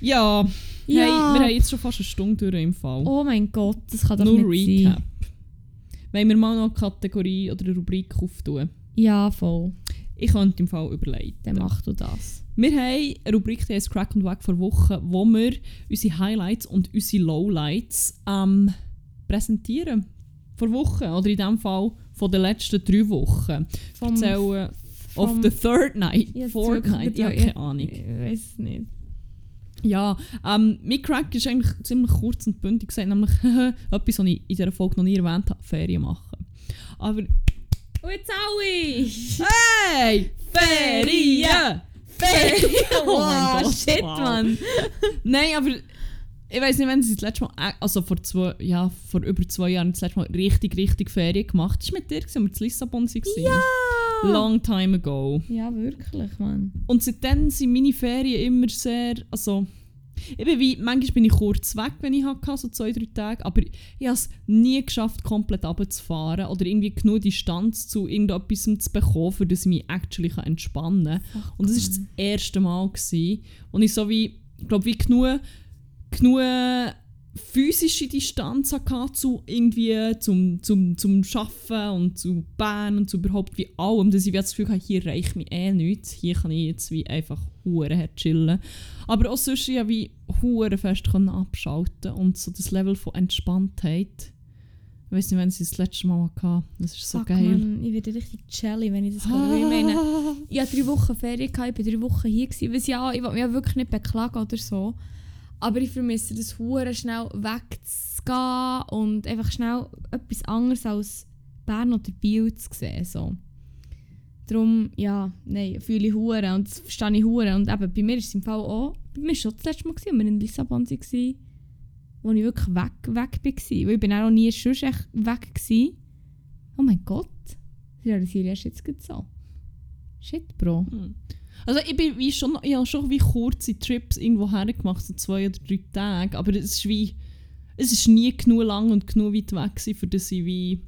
Ja, Ja. Hey, wir haben jetzt schon fast eine Stunde durch im Fall. Oh mein Gott, das kann doch Nur nicht Recap. sein. Wollen wir mal noch eine Kategorie oder eine Rubrik auftun? Ja, voll. Ich könnte im Fall überleiten. Dann mach du das. Wir haben eine Rubrik, die heißt Crack und Wack vor Wochen, wo wir unsere Highlights und unsere Lowlights ähm, präsentieren. Vor Wochen. Oder in diesem Fall von den letzten drei Wochen. Vom, Erzählen of vom- the third night, Ja, fourth night, ja, ja, keine. Ahnung. Ich weiß es nicht. Ja, ähm, mein Crack ist eigentlich ziemlich kurz und bündig gesagt, nämlich <laughs> etwas, was ich in dieser Folge noch nie erwähnt habe, Ferien machen. Aber Und jetzt alle! hey, Ferien! Ferien! <laughs> Oh mein Gott, shit, wow. Mann! Nein, aber ich weiß nicht, wenn sie das letzte Mal, äh, also vor zwei, ja, vor über zwei Jahren das letzte Mal richtig, richtig Ferien gemacht. Das war mit dir, als wir in Lissabon waren. Ja! Long time ago. Ja, wirklich, Mann. Und seitdem sind meine Ferien immer sehr, also eben wie, manchmal bin ich kurz weg, wenn ich hatte, so zwei, drei Tage, aber ich habe es nie geschafft, komplett runterzufahren oder irgendwie genug Distanz zu irgendetwas zu bekommen, für das ich mich actually entspannen kann. Und das war das erste Mal, gewesen, wo ich so wie, ich glaube, wie genug, genug physische Distanz hatte zu irgendwie zum, zum, zum Arbeiten und zu Bern und zu überhaupt wie allem, dass ich das Gefühl habe, hier reicht mir eh nichts, hier kann ich jetzt wie einfach hure her chillen. Aber auch sonst ja wie hure fest abschalten und so das Level von Entspanntheit. Ich weiß nicht, wenn sie das letzte Mal hatte. Das ist so Fuck, geil. Mann, ich werde richtig jelly, wenn ich das höre. Ich meine, <laughs> ich hatte drei Wochen Ferien, gehabt, ich war drei Wochen hier. Gewesen. Weiss ja, ich will mich ja wirklich nicht beklagen oder so. Aber ich vermisse das hure schnell wegzugehen und einfach schnell etwas anderes als Bern oder Biel zu sehen. So. Darum, ja, nein, fühle ich hure und das verstehe ich hure. Und eben, bei mir ist es im Fall auch, bei mir war schon das letzte Mal, als wir in Lissabon waren, wo ich wirklich weg, weg war. Weil ich bin auch nie echt weg war. Oh mein Gott. Ich realisiere erst jetzt so. Shit, Bro. Hm. Also ich bin wie schon, ich habe schon wie kurze Trips irgendwo hergemacht, so zwei oder drei Tage, aber es ist wie, es ist nie genug lang und genug weit weg gewesen, für das ich wie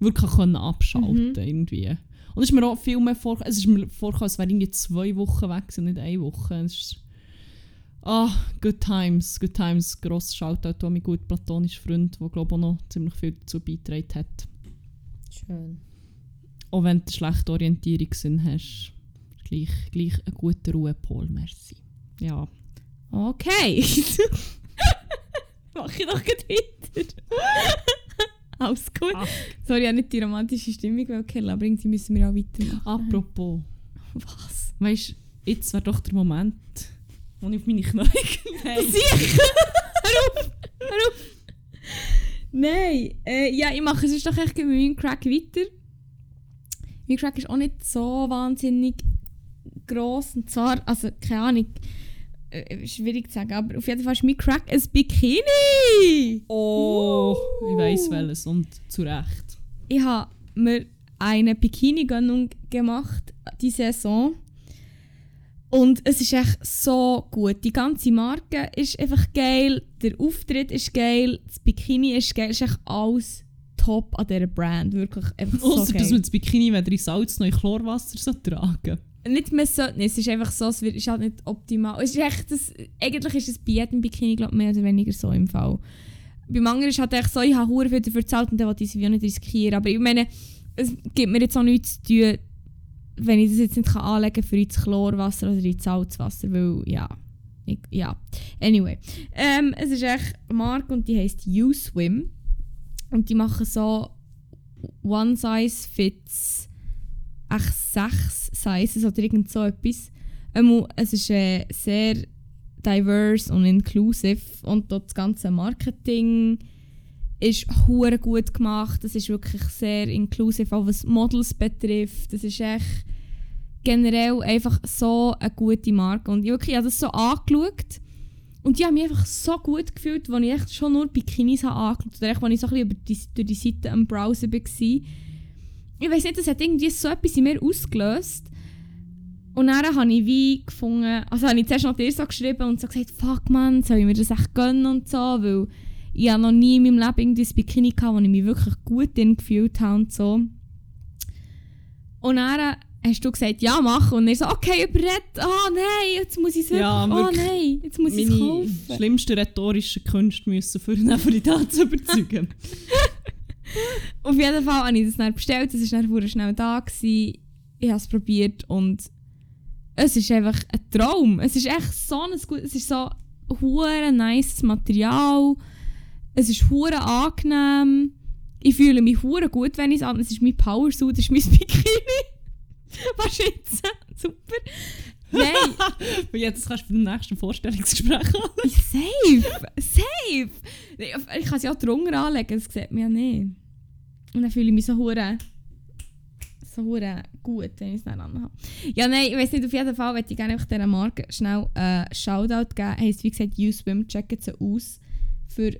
wirklich können abschalten Mhm. irgendwie. Und es ist mir auch viel mehr vor, es ist mir vorgekommen, als wäre irgendwie zwei Wochen weg gewesen, nicht eine Woche. Es ist, ah, good times, good times. Grosses Shoutout an meinen guten platonischen Freund, der glaube ich auch noch ziemlich viel dazu beigetragen hat. Schön. Auch wenn du einen schlechten Orientierungssinn hast, gleich, gleich einen guten Ruhepol, merci. Ja. Okay. <laughs> Mach ich doch gleich weiter. <laughs> Alles gut. Ah. Sorry, ich nicht die romantische Stimmung killen, aber irgendwie müssen wir auch weitermachen. Apropos, Was? weißt du, jetzt wäre doch der Moment, wo ich auf meine Knie <laughs> Nein. Sicher! hör auf! Hör auf! Nein, äh, ja, ich mache sonst doch echt mit meinem Crack weiter. Mein Crack ist auch nicht so wahnsinnig gross und zwar, also keine Ahnung, äh, schwierig zu sagen, aber auf jeden Fall ist mein Crack ein Bikini! Oh, ich weiss Uh. welches und zu Recht. Ich habe mir eine Bikini-Gönnung gemacht, die Saison. Und es ist echt so gut. Die ganze Marke ist einfach geil, der Auftritt ist geil, das Bikini ist geil, es ist echt alles top an dieser Brand. Wirklich einfach so Ausser, dass geil. man das Bikini weder in Salz noch in Chlorwasser so tragen Nicht mehr so, nee, es ist einfach so, es ist halt nicht optimal. Es ist echt das, eigentlich ist es bei jedem Bikini glaub, mehr oder weniger so im Fall. Beim anderen ist halt echt so, ich habe hure viel dafür gezahlt und dann wollte ich auch nicht riskieren. Aber ich meine, es gibt mir jetzt auch nichts zu tun, wenn ich das jetzt nicht anlegen kann für ins Chlorwasser oder ins Salzwasser, weil ja, ich, ja. Anyway, ähm, es ist echt Marke und die heisst U-Swim und die machen so One Size Fits echt sechs Sizes oder irgend so etwas. Ähm, es ist äh, sehr diverse und inclusive und dort das ganze Marketing ist hure gut gemacht. Es ist wirklich sehr inclusive, auch was Models betrifft. Das ist echt generell einfach so eine gute Marke. Und ich, wirklich, ich habe das so angeschaut und ich habe mich einfach so gut gefühlt, als ich echt schon nur Bikinis habe angeschaut habe. Oder echt, als ich so ein bisschen über die, durch die Seite am Browsen war. Ich weiß nicht, das hat irgendwie so etwas in mir ausgelöst. Und dann habe ich wie gefunden, also habe ich zuerst noch dir so geschrieben und so gesagt, fuck man, soll ich mir das echt gönnen und so, weil ich habe noch nie in meinem Leben irgendwie ein Bikini gehabt, wo ich mich wirklich gut drin gefühlt habe und so. Und dann hast du gesagt, ja, mach. Und ich so, okay, überredet. Oh nein, jetzt muss ich es wirklich. Ja, oh wirklich. nein, jetzt muss ich es kaufen. schlimmsten rhetorischen Künste müssen für die Tat zu überzeugen. <laughs> Auf jeden Fall habe ich das dann bestellt. Es war dann schnell da. Gewesen. Ich habe es probiert und es ist einfach ein Traum. Es ist echt so ein gut, es ist so hure nice Material. Es ist hure angenehm. Ich fühle mich hure gut, wenn ich es an. Es ist mein Powersuit, es ist mein <laughs> Bikini. Was jetzt? Super. Nein, <laughs> Und jetzt kannst du für das nächste Vorstellungsgespräch ich- safe, safe. Ich kann es ja auch drunter anlegen, das sieht man ja nicht. Und dann fühle ich mich so hure so hure gut, wenn ich es dann anhabe. Ja, nein, ich weiß nicht, auf jeden Fall möchte ich gerne einfach dieser Marke schnell einen Shoutout geben. Heisst, wie gesagt, U-Swim, checkt sie aus. Für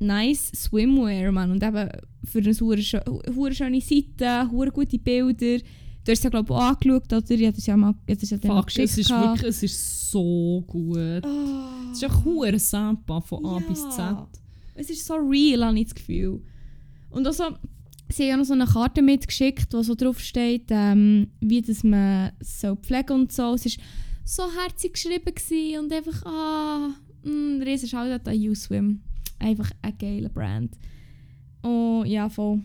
nice Swimwear, Mann. Und eben für eine hure schöne Seite, hure gute Bilder. Du hast es ja, glaube ich, auch angeschaut, oder? Ich habe das ja mal, ich das ja dann mal es ist wirklich, es ist so gut. Oh. Es ist ein hoher Sampa von A bis Z. Ja. Es ist so real, habe ich das Gefühl. Und auch so, sie haben ja noch so eine Karte mitgeschickt, wo so drauf steht, ähm, wie das man so pflegen und so. Es war so herzig geschrieben und einfach, ah, ein riesen Shoutout an U-Swim. Einfach eine geile Brand. Oh, ja, voll.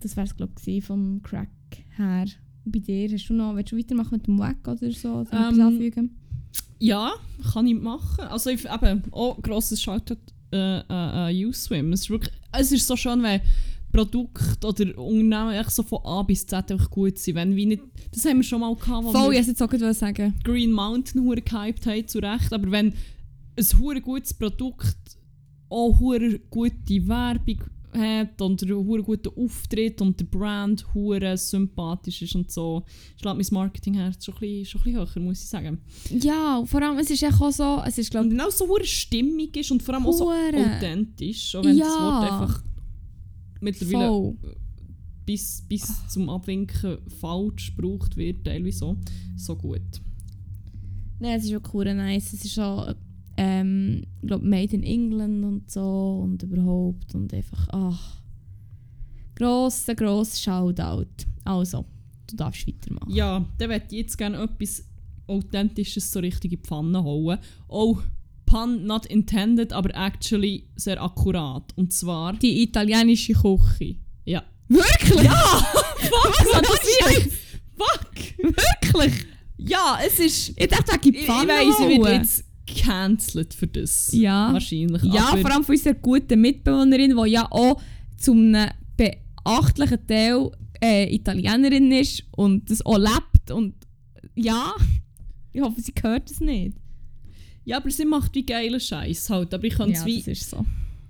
Das wäre es, glaube ich, vom Crack her. Bei dir, hast du noch, willst du weitermachen mit dem Wack oder so? Oder Ähm, anfügen? Ja, kann ich machen. Also ich, eben, auch grosses Shoutout äh, äh, äh, U-Swim. Es ist wirklich, es ist so schön, wenn Produkte oder Unternehmen echt so von A bis Z einfach gut sind. Wenn wie nicht, das haben wir schon mal gehabt, wo Voll, ich wir jetzt auch sagen. Green Mountain hure gehypt haben, zu Recht. Aber wenn ein hure gutes Produkt auch hure gute Werbung hat und einen hure guten Auftritt und der Brand hure sympathisch ist und so, schlägt mein Marketingherz schon ein bisschen, schon ein bisschen höher, muss ich sagen. Ja, vor allem, es ist auch so, es ist, glaube Und dann auch so hure stimmig ist und vor allem auch so authentisch, auch wenn das Ja. Wort einfach mittlerweile voll. bis, bis zum Abwinken falsch gebraucht wird, teilweise so, so gut. Nein, es ist wirklich hure nice. Es ist auch, ähm, ich glaube, made in England und so und überhaupt und einfach, ach. Grosser, grosser Shoutout. Also, du darfst weitermachen. Ja, dann möchte ich jetzt gerne etwas Authentisches so richtig in die Pfanne hauen. Oh, pun not intended, aber actually sehr akkurat. Und zwar... Die italienische Küche. Ja. Wirklich? Ja! <laughs> Fuck, Was passiert? Fuck! Wirklich? Ja, es ist... Ich dachte, ich Ich, ich Pfanne weiss, ich werde hauen. jetzt cancelled für das. Ja. Wahrscheinlich. Ja, aber vor allem von unserer guten Mitbewohnerin, die ja auch zu einem beachtlichen Teil äh, Italienerin ist und das auch lebt. Und ja, <laughs> ich hoffe, sie hört es nicht. Ja, aber sie macht wie geilen Scheiß halt. Aber ich kann es ja, wie... das ist so.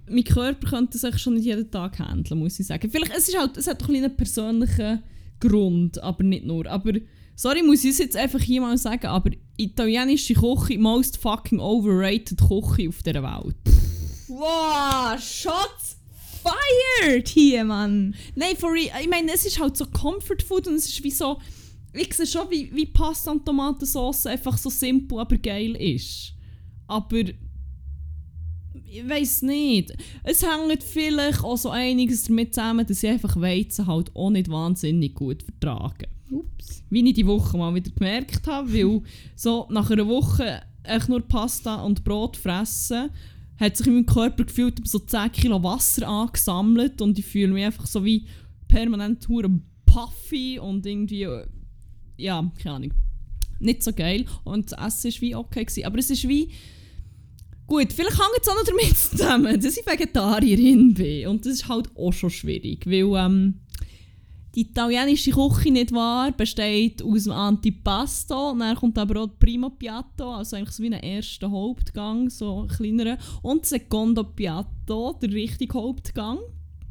mein Körper könnte es eigentlich schon nicht jeden Tag handeln, muss ich sagen. Vielleicht, es, ist halt, es hat doch einen persönlichen Grund, aber nicht nur. Aber, sorry, muss ich es jetzt einfach hier mal sagen, aber italienische Küche, most fucking overrated Küche auf dieser Welt. Wow, Shots fired hier, Mann. Nein, for real, ich meine, es ist halt so Comfort Food und es ist wie so, ich sehe schon, wie, wie Pasta und Tomatensauce einfach so simpel, aber geil ist. Aber ich weiß nicht. Es hängt vielleicht auch so einiges damit zusammen, dass ich einfach Weizen halt auch nicht wahnsinnig gut vertrage. Ups. Wie ich die Woche mal wieder gemerkt habe, weil so nach einer Woche echt nur Pasta und Brot fressen, hat sich in meinem Körper gefühlt so 10 Kilo Wasser angesammelt und ich fühle mich einfach so wie permanent hure puffy und irgendwie, ja, keine Ahnung, nicht so geil. Und das Essen war wie okay. Gewesen. Aber es ist wie, gut, vielleicht hängt es auch noch damit <laughs> zusammen, dass ich Vegetarierin bin. Und das ist halt auch schon schwierig, weil ähm, die italienische Küche nicht wahr besteht aus dem Antipasto, dann kommt aber auch Primo Piatto, also eigentlich so wie ein erster Hauptgang, so ein kleinerer, und Secondo Piatto, der richtige Hauptgang,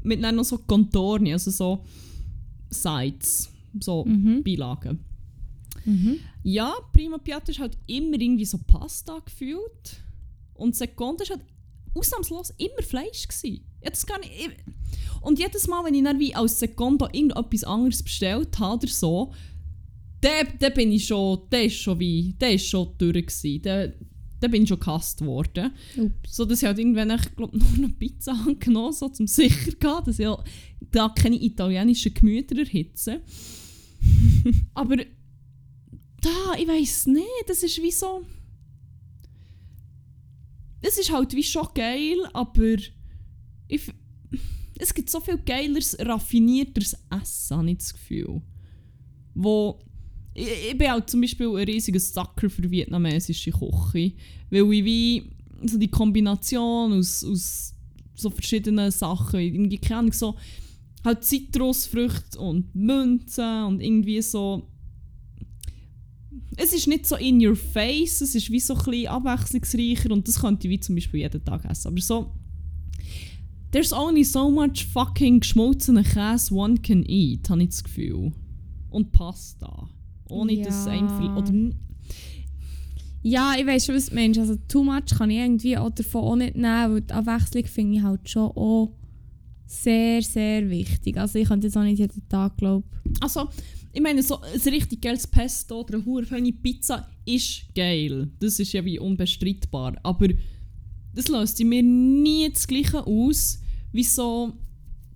mit dann noch so Contorni, also so Sides, so Mhm. Beilagen. Mhm. Ja, Primo Piatto ist halt immer irgendwie so Pasta gefühlt. Und Secondo ist halt ausnahmslos immer Fleisch gewesen. Ja, das gar nicht, ich, und jedes Mal, wenn ich dann wie als Secondo irgendetwas anderes bestellt habe oder so, dann dann bin ich schon, der ist schon wie, der ist schon durch gewesen. Dann bin ich schon gehasst worden. Ups. So dass ich halt irgendwann, ich glaube, <laughs> nur eine Pizza angenommen so zum sicher gehen, dass ich ja da keine italienischen Gemüter erhitze. <laughs> Aber da, ich weiß nicht, das ist wie so. Es ist halt wie schon geil, aber ich, es gibt so viel geileres, raffinierteres Essen, habe ich das Gefühl. Wo ich, ich bin auch zum Beispiel ein riesiger Sucker für vietnamesische Küche, weil ich wie so die Kombination aus, aus so verschiedenen Sachen, irgendwie keine Ahnung, so halt Zitrusfrüchte und Münzen und irgendwie so es ist nicht so in your face, es ist wie so ein bisschen abwechslungsreicher und das könnte ich wie zum Beispiel jeden Tag essen. Aber so, there's only so much fucking geschmolzenen Käse one can eat, habe ich das Gefühl. Und Pasta. Ohne dass Ja. ein viel, oder n- Ja, ich weiß schon, was du meinst. Also, too much kann ich irgendwie auch davon auch nicht nehmen, weil die Abwechslung finde ich halt schon auch sehr, sehr wichtig. Also, ich könnte jetzt auch nicht jeden Tag, glaube Also, ich meine, so ein richtig geiles Pesto oder eine hure Pizza ist geil. Das ist ja wie unbestreitbar. Aber das löst in mir nie das Gleiche aus, wie so,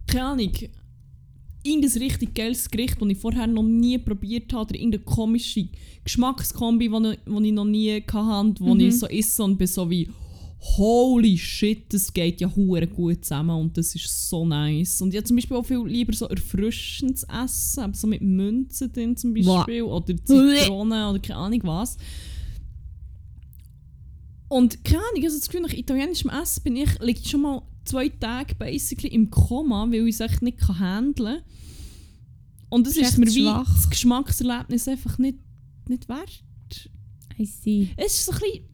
keine Ahnung, irgendein richtig geiles Gericht, das ich vorher noch nie probiert habe, oder irgendeine komische Geschmackskombi, die ich, die ich noch nie hatte, wo Mhm. ich so esse und bin so wie holy shit, das geht ja hure gut zusammen und das ist so nice. Und ich habe zum Beispiel auch viel lieber so erfrischendes Essen, so mit Münzen drin zum Beispiel oder Zitronen oder keine Ahnung was. Und keine Ahnung, ich habe das Gefühl, nach italienischem Essen bin ich, liege ich schon mal zwei Tage basically im Koma, weil ich es echt nicht kann handeln kann. Und das Bist ist echt mir wie schwach. das Geschmackserlebnis einfach nicht, nicht wert. I see. Es ist so ein bisschen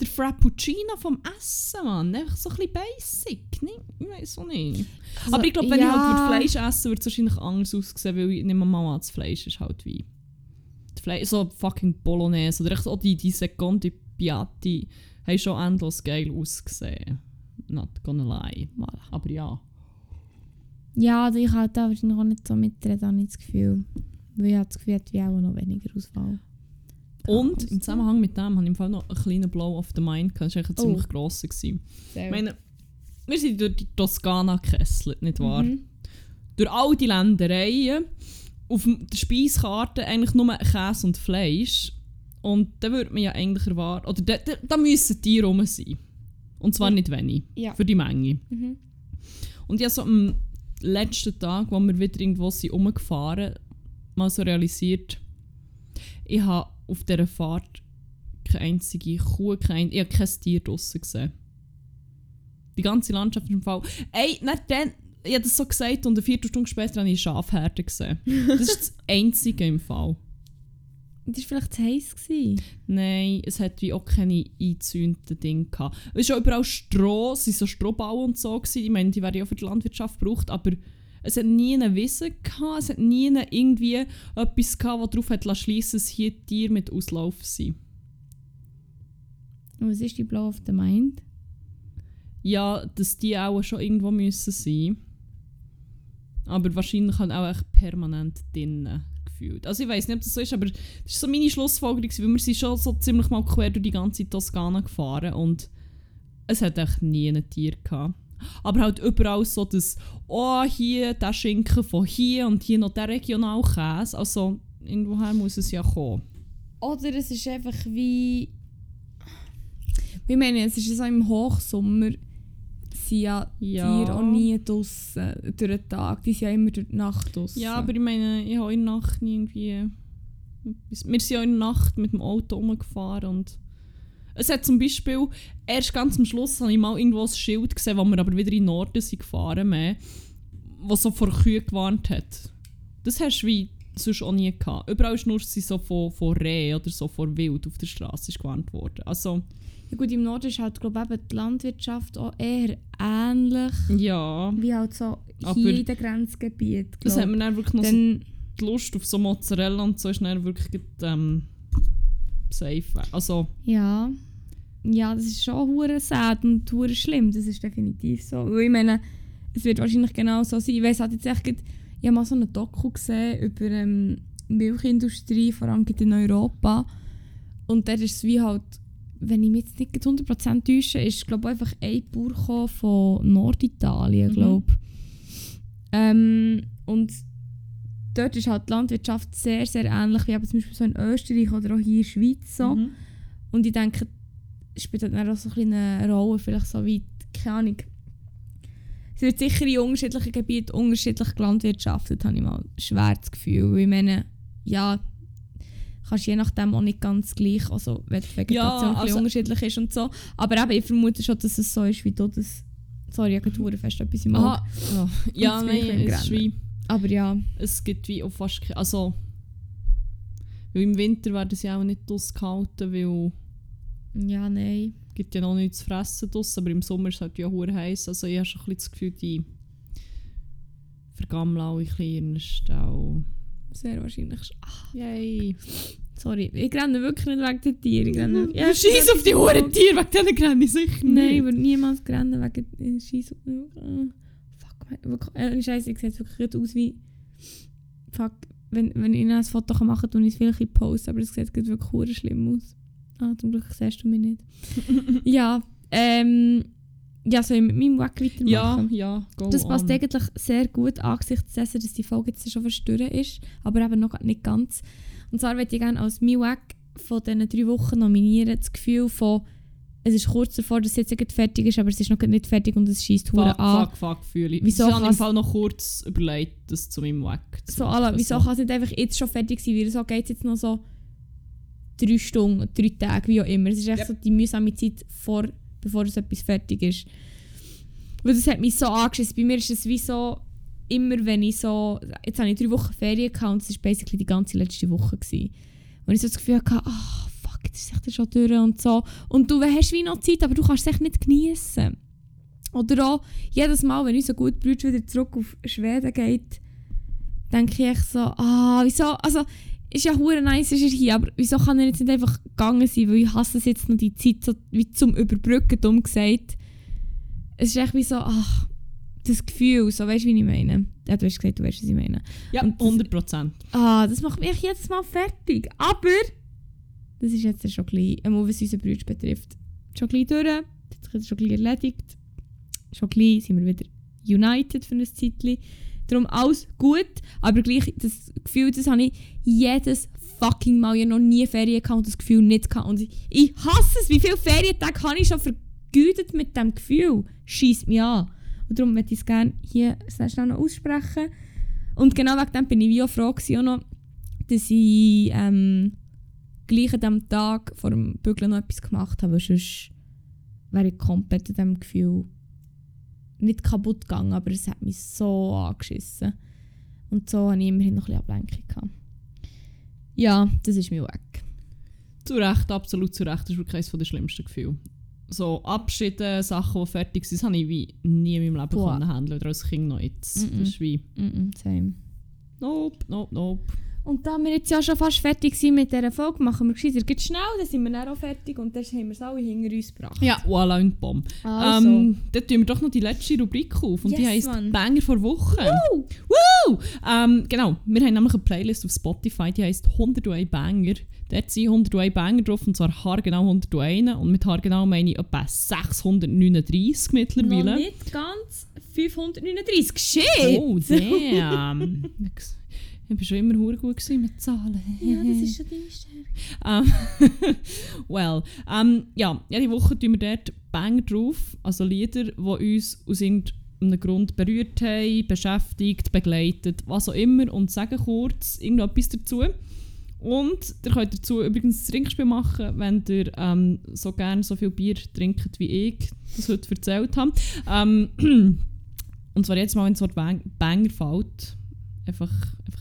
der Frappuccino vom Essen, Mann. Einfach so ein bisschen basic. Nicht? Ich weiß auch nicht. Also, Aber ich glaube, wenn ja. ich halt Fleisch essen würde, es wahrscheinlich anders aussehen, weil ich nehme mal an, das Fleisch ist halt wie... Das Fleisch, so fucking Bolognese oder echt auch die, die Secondi Piatti haben schon endlos geil ausgesehen. Not gonna lie. Voilà. Aber ja. Ja, also ich habe da wahrscheinlich auch nicht so mitreden, habe ich das Gefühl. Weil ich habe das Gefühl, ich auch noch weniger Auswahl. Und im Zusammenhang mit dem habe ich im Fall noch einen kleinen Blow of the Mind gehabt. Das war eigentlich ein Oh. ziemlich grosser. gewesen. Sehr Ich meine, wir sind durch die Toskana gekesselt, nicht wahr? Mhm. durch all die Ländereien auf der Speiskarte eigentlich nur Käse und Fleisch. Und da würde man ja eigentlich erwarten, oder da, da, da müssen die rum sein. Und zwar Ja. nicht wenig, Ja. für die Menge. Mhm. Und ja, so am letzten Tag, wo wir wieder irgendwo sind rumgefahren, mal so realisiert, ich habe auf dieser Fahrt keine einzige Kuh, kein, ich habe kein Tier draussen gesehen. Die ganze Landschaft ist im Fall... Ey, nicht dann, ich habe das so gesagt und eine Viertelstunde später habe ich Schafherde gesehen. Das ist das <laughs> Einzige im Fall. Das war vielleicht zu heiß. Gewesen. Nein, es hat wie auch keine eingezäunten Dinge gehabt. Es war auch überall Stroh, es waren so Strohbauen und so. Gewesen. Ich meine, die werden ja auch für die Landwirtschaft gebraucht, aber es hat nie eine Wiese gehabt, es hat nie eine irgendwie etwas gehabt, das darauf hat schließen dass hier Tiere mit Auslauf sind. Und was ist die Blow of the Mind? Ja, dass die auch schon irgendwo müssen sein. Aber wahrscheinlich halt auch echt permanent drinnen gefühlt. Also ich weiß nicht, ob das so ist, aber das ist so meine Schlussfolgerung, weil wir sind schon so ziemlich mal quer durch die ganze Toskana gefahren und es hat echt nie ein Tier gehabt. Aber halt überall so das, oh hier der Schinken von hier und hier noch der Regionalkäse. Also irgendwoher muss es ja kommen. Oder es ist einfach wie. Ich meine, es ist so im Hochsommer sind ja, Ja. Tiere auch nie draussen durch den Tag. Die sind ja immer durch die Nacht draussen. Ja, aber ich meine, ich habe in der Nacht nie irgendwie. Wir sind ja in der Nacht mit dem Auto rumgefahren und. Es hat zum Beispiel, erst ganz am Schluss habe ich mal irgendwo ein Schild gesehen, wo wir aber wieder in den Norden sind gefahren mehr, was so vor Kühen gewarnt hat. Das hast du wie sonst auch nie gehabt. Überall nur sie so von, von Reh oder so von Wild auf der Straße ist gewarnt worden. Also, Ja, gut, im Norden ist halt, glaube ich, die Landwirtschaft auch eher ähnlich ja. wie halt so hier in den Grenzgebieten. Das hat mir dann wirklich noch so Dann, die Lust auf so Mozzarella und so ist dann wirklich ähm, safe. Also, ja. Ja, das ist schon hure sad und hure schlimm. Das ist definitiv so. Weil ich meine, es wird wahrscheinlich genau so sein. Ich weiss halt jetzt echt, ich habe mal so eine Doku gesehen über ähm, Milchindustrie, vor allem in Europa. Und dort ist es wie halt, wenn ich mich jetzt nicht gerade 100% täusche, ist glaube einfach ein Bauer von Norditalien, Mhm. glaube ähm, Und dort ist halt die Landwirtschaft sehr, sehr ähnlich wie eben zum Beispiel so in Österreich oder auch hier in der Schweiz so. mhm. Und ich denke, spielt halt dann auch so ein bisschen eine Rolle, vielleicht so wie, keine Ahnung. Es wird sicher in unterschiedlichen Gebieten unterschiedlich gelandwirtschaftet, habe ich mal schwer das Gefühl. Weil ich meine, ja, kannst je nachdem auch nicht ganz gleich, also wenn die Vegetation Ja, also- unterschiedlich ist und so. Aber eben, ich vermute schon, dass es so ist, wie du das... Sorry, ich habe fest etwas im Auge. Aha. Ja, nein, es, ist wie, Aber ja, es gibt wie auch fast keine, also weil im Winter werden sie auch nicht ausgehalten, weil ja, nein. es gibt ja noch nichts zu fressen draussen, aber im Sommer ist es halt ja hure heiß. Also ich habe schon ein bisschen das Gefühl, die vergammeln alle ein bisschen ihren Stall. Sehr wahrscheinlich. schon. Yay. Sorry, ich renne wirklich nicht wegen den Tieren. Ich renne, Ja, Scheiß auf die Huren Tiere, wegen denen renne ich sicher Nein, ich nicht. würde niemals rennen wegen Scheiß. Äh, fuck, mein- äh, Scheiße, ich sehe jetzt wirklich aus wie. Fuck, wenn, wenn ich ein Foto machen kann, tue ich es vielleicht in Post, aber es sieht wirklich hure schlimm aus. Ah, zum Glück siehst du mich nicht. <laughs> ja, ähm. Ja, soll ich mit meinem Weg weitermachen? Ja, ja, go Das passt on. eigentlich sehr gut angesichts dessen, dass die Folge jetzt schon verstören ist, aber eben noch nicht ganz. Und zwar würde ich gerne als mein Weg von diesen drei Wochen nominieren das Gefühl von, es ist kurz davor, dass es jetzt fertig ist, aber es ist noch nicht fertig und es schießt hure an. fuck, fuck, fühle ich. Wieso ich habe im Fall noch kurz überlegt, das zu meinem Weg zu So, machen. alle, wieso So. kann es nicht einfach jetzt schon fertig sein? Weil so geht es jetzt noch so drei Stunden, drei Tage, wie auch immer. Es ist echt Yep. so die mühsame Zeit, vor, bevor es etwas fertig ist. Weil das hat mich so angeschissen. Bei mir ist es wie so, immer wenn ich so, jetzt habe ich drei Wochen Ferien gehabt und es war basically die ganze letzte Woche. Gewesen. Und ich so das Gefühl hatte, ah fuck, jetzt ist echt schon durch und so. Und du hast wie noch Zeit, aber du kannst es echt nicht genießen. Oder auch jedes Mal, wenn unser guter Bruder wieder zurück auf Schweden geht, denke ich echt so, ah, wieso, also, ist ja hure nice, ist er hier, aber wieso kann er jetzt nicht einfach gegangen sein, weil ich hasse es jetzt noch die Zeit so, wie zum Überbrücken, dumm gesagt. Es ist echt wie so, ach, das Gefühl, so, weißt du, wie ich meine? Ja, du hast gesagt, du weißt, was ich meine. Ja, Und das- 100 Prozent. Ah, das macht mich jedes Mal fertig. Aber das ist jetzt schon gleich, einmal was unseren Bruder betrifft, schon gleich durch. Das hat sich jetzt schon gleich erledigt. Schon gleich sind wir wieder united für ein Zeitchen. Darum alles gut, aber gleich das Gefühl, das habe ich jedes fucking Mal. Ich habe noch nie Ferien gehabt und das Gefühl nicht gehabt. Und ich, hasse es, wie viele Ferientage habe ich schon vergütet mit diesem Gefühl. Schießt mich an. Und darum möchte ich es gerne hier sehr schnell noch aussprechen. Und genau wegen dem bin ich wie auch froh gewesen, auch noch, dass ich ähm, gleich an diesem Tag vor dem Bügeln noch etwas gemacht habe, weil sonst wäre ich komplett an diesem Gefühl nicht kaputt gegangen, aber es hat mich so angeschissen. Und so hatte ich immerhin noch ein bisschen Ablenkung. Gehabt. Ja, das ist mir weg. Zu Recht, absolut zu Recht. Das ist wirklich eines der schlimmsten Gefühle. So Abschiede, Sachen, die fertig sind, das habe ich wie nie in meinem Leben Boah. können handeln oder als Kind noch jetzt. Mm-mm. Das ist wie, Mm -mm, same. nope, nope, nope. Und da wir jetzt ja schon fast fertig sind mit dieser Folge, machen wir gescheiter geht schnell, dann sind wir dann auch fertig und dann haben wir es alle hinter uns gebracht. Ja, voilà und Bomb. Also. Ähm, dann tun wir doch noch die letzte Rubrik auf und die Yes, heisst Mann. Banger vor Woche. Woo! Woo! Ähm, genau, wir haben nämlich eine Playlist auf Spotify, die heisst 101 Banger. Dort sind 101 Banger drauf und zwar haargenau 101 und mit haargenau meine ich etwa 639 Noch mittlerweile. nicht ganz 539. Shit! Oh, damn. <laughs> ich war schon immer hure gut mit Zahlen. Ja, das ist schon deine Stärke. Ähm, <laughs> well, ähm, ja, jede Woche tun wir dort Banger drauf, also Lieder, die uns aus irgendeinem Grund berührt haben, beschäftigt, begleitet, was auch immer und sagen kurz irgendetwas dazu. Und ihr könnt dazu übrigens ein Trinkspiel machen, wenn ihr ähm, so gerne so viel Bier trinkt, wie ich das heute erzählt habe. Ähm, <clears throat> und zwar jetzt mal, wenn so ein Bang Banger fällt, einfach,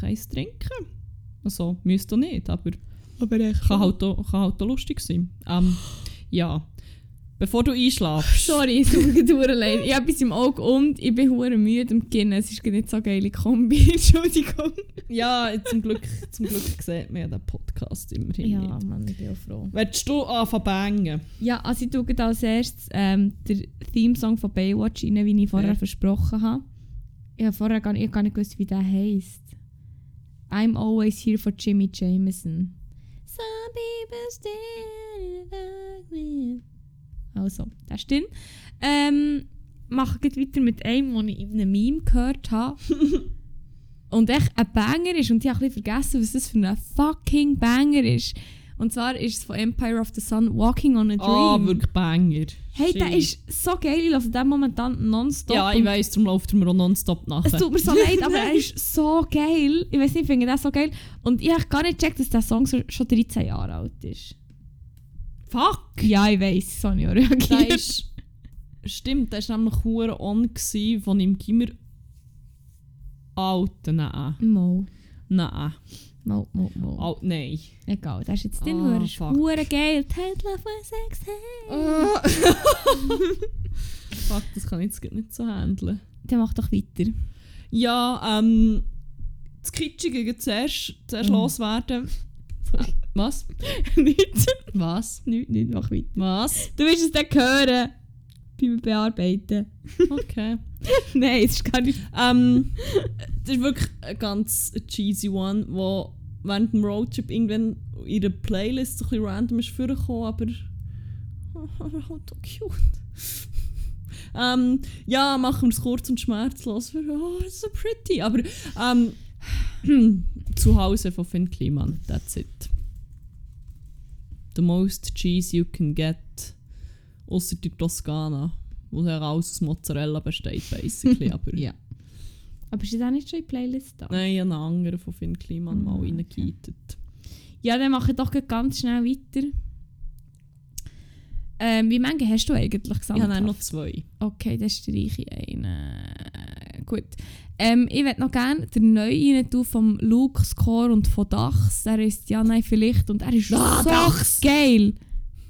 eins trinken. Also, müsst ihr nicht, aber Aber echt. kann halt auch, kann halt auch lustig sein. Ähm, ja. Bevor du einschlafst. <laughs> Sorry, es tut mir leid. Ich habe etwas im Auge und ich bin hure müde am Beginnen. Es ist nicht so eine geile Kombi. <laughs> Entschuldigung. Ja, zum Glück, zum Glück sieht man ja den Podcast immerhin Ja, nicht. Mann, ich bin auch froh. Willst du anfangen? Ja, also ich tue als erstes ähm, den Theme-Song von Baywatch rein, wie ich vorher Ja. versprochen habe. Ich habe vorher gar nicht, ich gar nicht gewusst, wie der heisst. I'm always here for Jimmy Jameson. Some people stand me. Also, das ist drin. Ähm, mache gleich weiter mit einem, den ich in einem Meme gehört habe. <laughs> und echt ein Banger ist. Und ich habe ein bisschen vergessen, was das für ein fucking Banger ist. Und zwar ist es von Empire of the Sun Walking on a Dream. Ah, wirklich Banger. Hey, der Shit. ist so geil. Ich höre den momentan nonstop. Ja, ich weiss, darum läuft er mir auch nonstop Es nachher. tut mir so leid, aber er ist <laughs> so geil. Ich weiß nicht, ich finde den so geil. Und ich habe gar nicht gecheckt, dass der Song so, schon 13 Jahre alt ist. Fuck! Ja, ich weiß, so habe ich auch Der reagiert. ist, stimmt, der war nämlich hure on gsi von im Gimmer. Alter, nein. Mo, Nein. Mo, mo, mo. Alt, nein. Egal, der ist jetzt. Ah, Oh, fuck. hure geil. Love my sex. Hey. <laughs> Fuck, das kann ich jetzt nicht so handeln. Der macht doch weiter. Ja, ähm. Das Kitschige zuerst, zuerst Mm. loswerden. Was? <laughs> Nichts. Was? Nichts, nichts, mach weiter. Was? Du wirst es dann hören. Beim Bearbeiten. Okay. <laughs> Nein, es ist gar nicht. ähm, das ist wirklich ein ganz cheesy one, wo während dem Roadtrip irgendwann in ihrer Playlist so ein bisschen random ist vorgekommen, aber <laughs> aber halt so cute. <laughs> ähm, ja, machen wir es kurz und schmerzlos. Für, <laughs> oh, it's so pretty. Aber ähm, <clears throat> zu Hause von Finn Kliman, that's it. The most cheese you can get. Außer die Toskana, wo ja alles aus Mozzarella besteht, basically. aber Ja. Aber ist das auch nicht schon in die Playlist da? Nein, ich habe einen anderen von Finn Kliman mal Ah, okay. reingegeitet. Ja, dann mache ich doch ganz schnell weiter. Ähm, wie viele hast du eigentlich Ich gesammelt? habe auch noch zwei. Okay, dann streiche ich einen. Gut. Ähm, ich würde noch gerne den neuen rein tun vom Luke Score und von Dachs. Der ist ja nein vielleicht und er ist Ah, so Dachs! geil.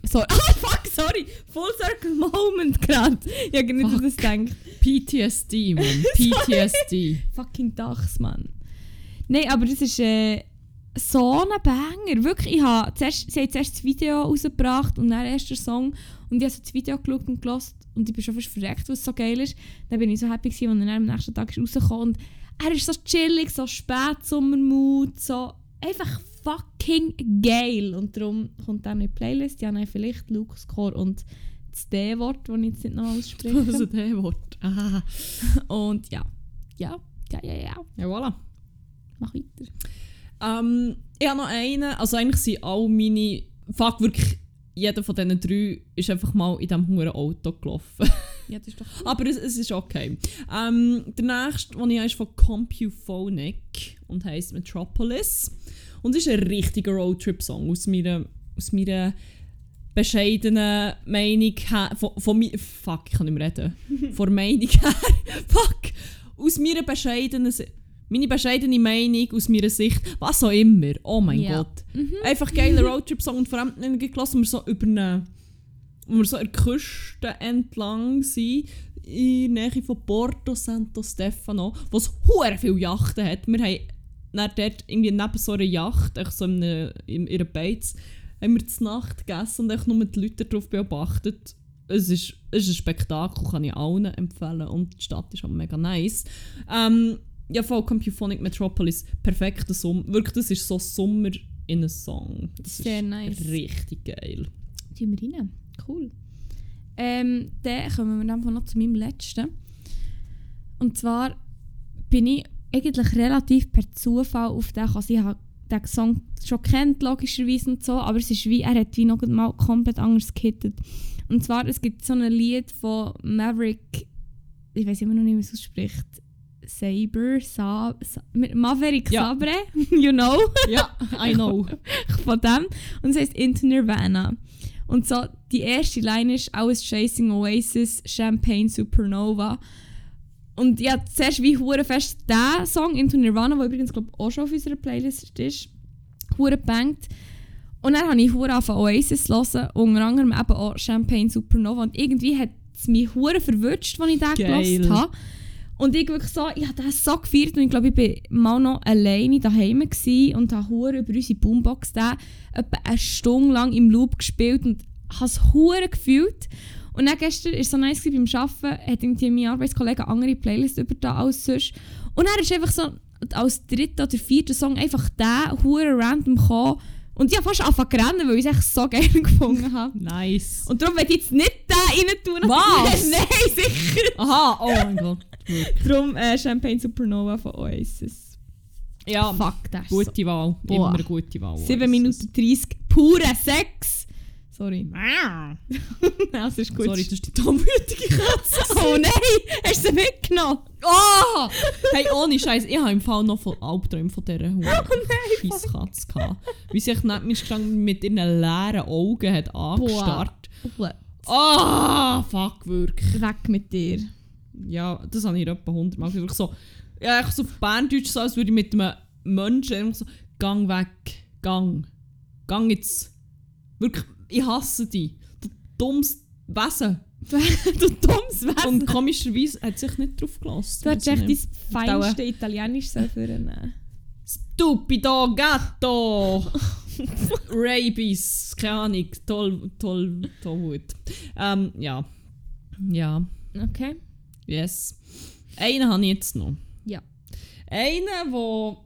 So, <laughs> ah, fuck, sorry. Full Circle Moment gerade. Ich habe nicht an das gedacht. PTSD, Mann. <laughs> PTSD. Fucking Dachs, Mann. Nein, aber das ist äh, so ein Banger. Wirklich, ich habe zuerst, sie haben zuerst das Video rausgebracht und dann erst den Song. Und ich habe so das Video geschaut und gehört und ich bin schon fast verreckt, was so geil ist. Dann bin ich so happy gewesen, als er dann am nächsten Tag ist rausgekommen und er ist so chillig, so Spätsommermut, so einfach fucking geil. Und darum kommt dann in die Playlist. Ja, nein, vielleicht Luke Score und das D-Wort, das ich jetzt nicht noch ausspreche. <laughs> Also der Wort. Ah. <laughs> Und ja, ja, Ja, ja, ja. Ja, voilà. Mach weiter. Ähm, ich habe noch einen, also eigentlich sind alle meine, fuck wirklich, jeder von diesen drei ist einfach mal in diesem hohen Auto gelaufen. <laughs> Ja, das ist doch Aber es, es ist okay. Ähm, der nächste, den ich habe, ist von Compuphonic und heisst Metropolis. Und ist ein richtiger Roadtrip-Song aus meiner, aus meiner bescheidenen Meinung her. Von, von mi fuck, ich kann nicht mehr reden. <laughs> von Meinung her. <laughs> fuck! Aus meiner bescheidenen meine bescheidene Meinung aus meiner Sicht, was auch immer. Oh mein Ja. Gott. Einfach geiler Roadtrip-Song und vor allem gelassen, wir so über eine, wo wir so an der Küste entlang sind, in der Nähe von Porto Santo Stefano, wo es hure viele Yachten hat. Wir haben dann dort irgendwie neben so einer Yacht, echt so in, einer- in ihrer Beiz, haben wir zur Nacht gegessen und echt nur die Leute darauf beobachtet. Es ist, es ist ein Spektakel, kann ich allen empfehlen und die Stadt ist auch mega nice. Ähm, ja, voll Compuphonic Metropolis, perfekter Sommer. Wirklich, das ist so Sommer in einem Song. Das Sehr ist nice. richtig geil. Tun wir rein. Cool. Ähm, dann kommen wir einfach noch zu meinem letzten. Und zwar bin ich eigentlich relativ per Zufall auf den gekommen. Also Ich habe den Song schon kennt, logischerweise und so, aber es ist wie, er hat wie noch mal komplett anders gehittet. Und zwar, es gibt so ein Lied von Maverick, ich weiß immer noch nicht, wie es ausspricht, Saber, Sa Sa Maverick Ja. Sabre, <laughs> you know Ja, I know. <laughs> von dem. Und es heißt Into Nirvana. Und so, die erste Line ist I was chasing Oasis, Champagne Supernova. Und ja, zuerst wie hure fest der Song Into Nirvana, der übrigens glaub, auch schon auf unserer Playlist ist, hure bangt. Und dann habe ich hure von Oasis hören, unter anderem eben auch Champagne Supernova. Und irgendwie hat es mich hure verwünscht, als ich den gehört habe. Und ich wirklich so, ich habe das so gefeiert und ich glaube, ich war mal noch alleine daheim und habe hure über unsere Boombox den etwa eine Stunde lang im Loop gespielt und habe es hure gefühlt. Und dann gestern war es so nice beim Arbeiten, hat irgendwie mein Arbeitskollege eine andere Playlist über da als sonst. Und er ist einfach so als dritter oder vierter Song einfach der hure random gekommen. Und ich habe fast angefangen zu rennen, weil ich es echt so geil <laughs> gefunden habe. Nice. Und darum werde ich jetzt nicht den rein tun. Was? <laughs> Nein, sicher. Aha, oh mein Gott. Darum äh, Champagne Supernova von Oasis. Ja, Fuck, das ist so. gute Wahl. Boah. Immer eine gute Wahl. 7 Minuten 30, pure Sex. Sorry. Ah. das <laughs> ist gut. Sorry, das ist die dummwütige Katze. <laughs> Oh nein, hast du sie mitgenommen? Oh! Hey, ohne Scheiß, ich habe im Fall noch voll Albträume von dieser Oh Hure Scheisskatze gehabt. Wie sich neben gestanden mit ihren leeren Augen hat angestarrt. Ah, fuck, wirklich. Weg mit dir. Ja, das habe ich etwa 100 Mal gesagt. So, ja, ich so auf Berndeutsch so, als würde ich mit einem Menschen so, gang weg, gang, gang jetzt. Wirklich, ich hasse dich. Du dummes Wesen. <laughs> du dummes Wesen. Und komischerweise hat sich nicht drauf gelassen. du hättest echt dein feinste Italienisch so nehmen. Stupido Gatto! <laughs> Rabies, keine Ahnung, toll, toll, toll gut. Ähm, ja. Ja, Okay. yes. Einen habe ich jetzt noch. Ja. Einen, der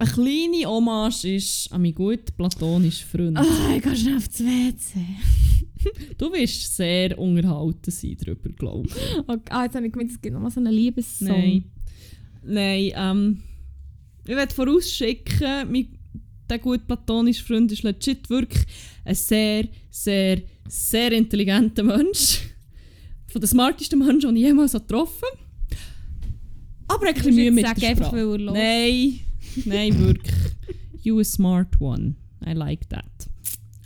eine kleine Hommage ist an meinen guten platonischen Freund. Oh, ich gehe schnell aufs WC. <laughs> Du wirst sehr unterhalten sein darüber, glaube ich. Okay. Ah, jetzt habe ich gemeint, es gibt noch mal so einen Liebessong. Nein. Nein, ähm, ich werde vorausschicken, mein, der gute platonische Freund ist legit wirklich ein sehr, sehr, sehr intelligenter Mensch. Von den smartesten Menschen, die ich jemals getroffen habe. Aber ein bisschen Mühe mit der einfach, Sprache. los- Nein, nein, wirklich. You a smart one. I like that.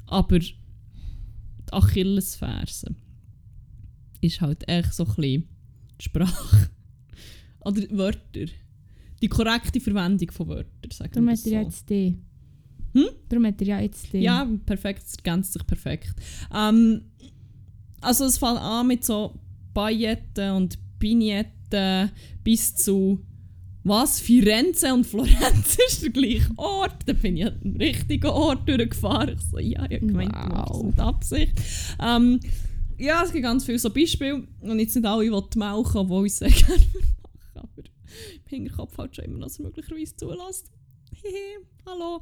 Aber die Achillesferse ist halt echt so ein bisschen die Sprache. Oder Wörter. Die korrekte Verwendung von Wörtern, sagen Darum hat er ja jetzt die. Hm? Darum hat er ja jetzt die. Ja, perfekt, es ergänzt sich perfekt. Ähm, also es fängt an mit so Pailletten und Vignetten bis zu was? Firenze und Florenz <laughs> ist der gleiche Ort. Da bin ich an den richtigen Ort durchgefahren. Ich so, ja, ich habe gemeint, du machst das Wow. mit Absicht. Ähm, ja, es gibt ganz viele so Beispiele. Und jetzt nicht alle, die melken, obwohl ich es sehr <laughs> gerne machen Aber im Hinterkopf halt schon immer noch, dass er möglicherweise zulässt. <laughs> Hehe, hallo.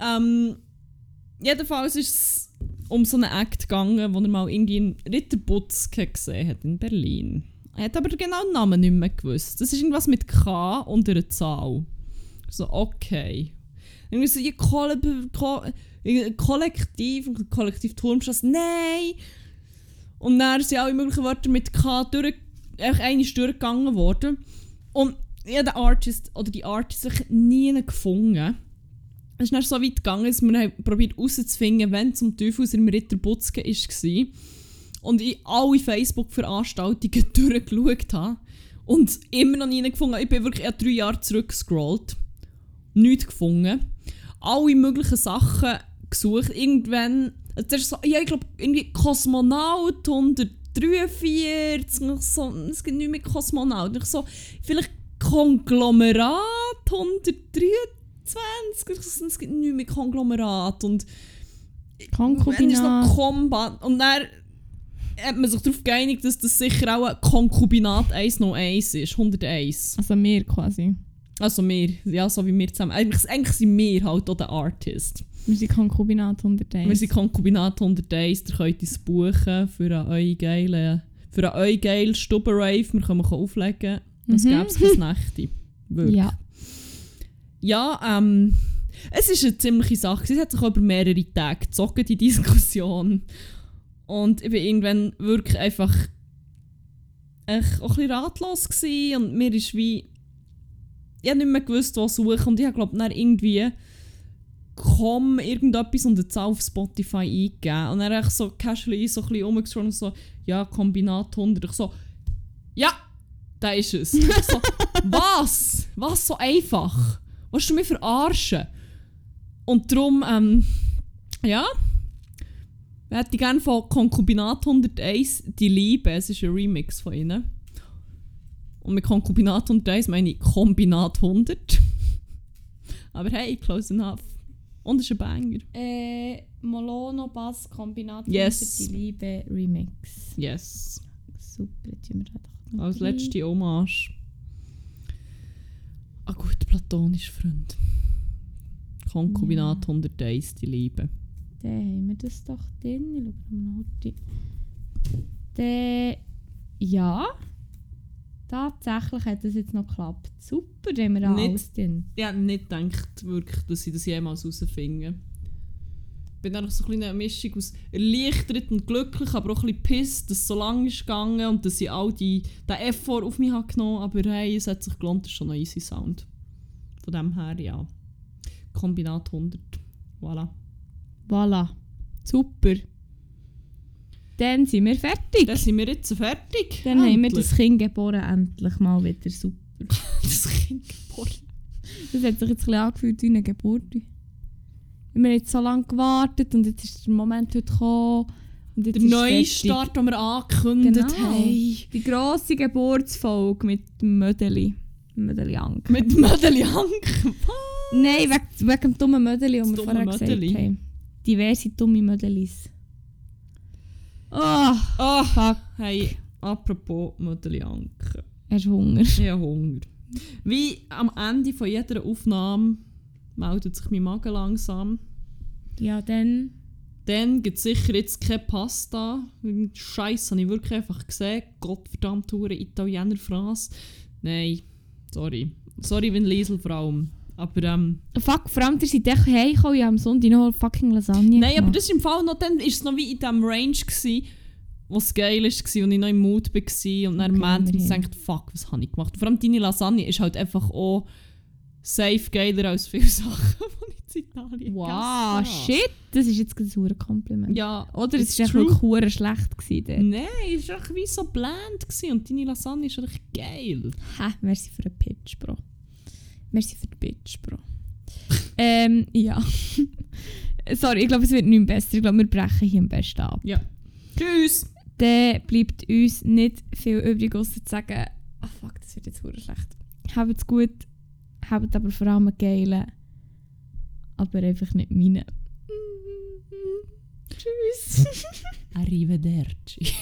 Ähm, jedenfalls ist es um so einen Act gegangen, wo er mal irgendwie in Ritterbutzke gesehen hat in Berlin. Er hat aber genau den Namen nicht mehr gewusst. Das ist irgendwas mit K und einer Zahl. So, okay. Irgendwie so, ja, Koll Ko Kollektiv, Kollektiv Turmstrasse, nein! Und dann sind alle möglichen Wörter mit K durch, einfach einmal durchgegangen worden. Und ich habe den Artist oder die Artist nie gefunden. Es ist dann so weit gegangen, dass wir probiert herauszufinden, wenn zum Teufel aus dem Ritter Butzke war. Und ich alle Facebook-Veranstaltungen <laughs> durchgeschaut habe. Und immer noch nie gefunden. Ich bin wirklich drei Jahre zurückgescrollt. Nichts gefunden. Alle möglichen Sachen gesucht. Irgendwann, das ist so, ja, ich glaube, irgendwie Kosmonaut 143, so, es gibt nicht mehr Kosmonaut. Ich so, vielleicht Konglomerat 123, es gibt nicht mehr Konglomerat. Und Konkubinat. ist noch Kombat. Und dann hat man sich darauf geeinigt, dass das sicher auch ein Konkubinat 101 ist, 101. Also mehr quasi. Also wir, ja, so wie wir zusammen. Eigentlich, eigentlich sind wir halt auch der Artist. Wir sind Konkubinat 101. Wir sind Konkubinat 101, ihr könnt uns buchen für einen euren geilen, für einen euren geilen Stubenrave. Wir können auflegen. Das mhm. gäbe es bis Nächte. Wirklich. Ja. Ja, ähm, es ist eine ziemliche Sache. Es hat sich über mehrere Tage gezogen, die Diskussion. Und ich war irgendwann wirklich einfach auch ein bisschen ratlos gewesen. und mir ist wie ich habe nicht mehr gewusst, was suchen und ich glaube dann irgendwie komm irgendetwas und Zahl auf Spotify eingegeben und dann habe ich so casually so ein bisschen und so ja, Kombinat 100 ich so ja, da ist es. so, was? Was so einfach? Was du mich verarschen? Und darum, ähm, ja, hätte ich gerne von Konkubinat 101 die Liebe. Es ist ein Remix von ihnen. Und mit Konkubinat 101 meine ich Kombinat 100. <laughs> Aber hey, close enough. Und es ist ein Banger. Äh, Molono Bass Kombinat yes. 100 die Liebe Remix. Yes. Super, jetzt sind wir da Als letzte Hommage. Ein guter platonischer Freund. Konkubinat ja. 101 die Liebe. Dann haben wir das doch drin. Ich schaue mal die. Dann, ja. Tatsächlich hat das jetzt noch geklappt. Super, haben wir nicht, alles drin. Ich habe nicht gedacht, wirklich, dass ich das jemals herausfinde. Ich bin einfach so ein eine Mischung aus erleichtert und glücklich, aber auch ein bisschen pisst, dass es so lange ist gegangen und dass ich all die, den Effort auf mich habe genommen habe. Aber hey, es hat sich gelohnt, das ist schon ein easy Sound. Von dem her, ja. Kombinat 100. Voilà. Voilà. Super. Dann sind wir fertig. Dann sind wir jetzt fertig. Dann endlich. haben wir das Kind geboren, endlich mal wieder super. <laughs> das Kind geboren. Das hat sich jetzt ein angefühlt wie eine Geburt. Wir haben jetzt so lange gewartet und jetzt ist der Moment heute gekommen. Und der neue Start, den wir angekündigt genau. haben. Die grosse Geburtsfolge mit Mödeli. Mödeli Ank. Mit Mödeli Ank? Nein, wegen, wegen dem dummen Mödeli, das wir vorher Mödeli. gesagt haben. Diverse dumme Mödelis. Oh, oh, fuck. Hey, apropos Mödelianke. Hast du Hunger? Ich habe Hunger. Wie am Ende von jeder Aufnahme meldet sich mein Magen langsam. Ja, dann... Dann gibt es sicher jetzt keine Pasta. Scheiße, habe ich wirklich einfach gesehen. Gottverdammt, Italiener Fraß. Nein, sorry. Sorry, wenn Liesel vor allem. Aber ähm... Fuck, vor allem, ihr seid echt heimgekommen, ich am Sonntag noch fucking Lasagne Nein, aber das ist im Fall noch, dann ist es noch wie in diesem Range gewesen, wo es geil war und ich noch im Mut war und dann am Ende gedacht, fuck, was habe ich gemacht? Vor allem deine Lasagne ist halt einfach auch safe geiler als viele <laughs> Sachen, die ich in Italien Wow, shit, das ist jetzt ein Kompliment. Ja, Oder es war einfach nur schlecht. Gewesen Nein, es war einfach wie so bland und deine Lasagne ist einfach geil. Hä, merci für einen Pitch, Bro. Merci für die Bitch, Bro. <laughs> ähm, ja. <laughs> Sorry, ich glaube, es wird nicht besser. Ich glaube, wir brechen hier am besten ab. Ja. Tschüss! Dann bleibt uns nicht viel übrig, außer zu sagen, ah oh, fuck, das wird jetzt sehr schlecht. Habt es gut, habt aber vor allem geile, aber einfach nicht meine. Tschüss! <laughs> Arrivederci.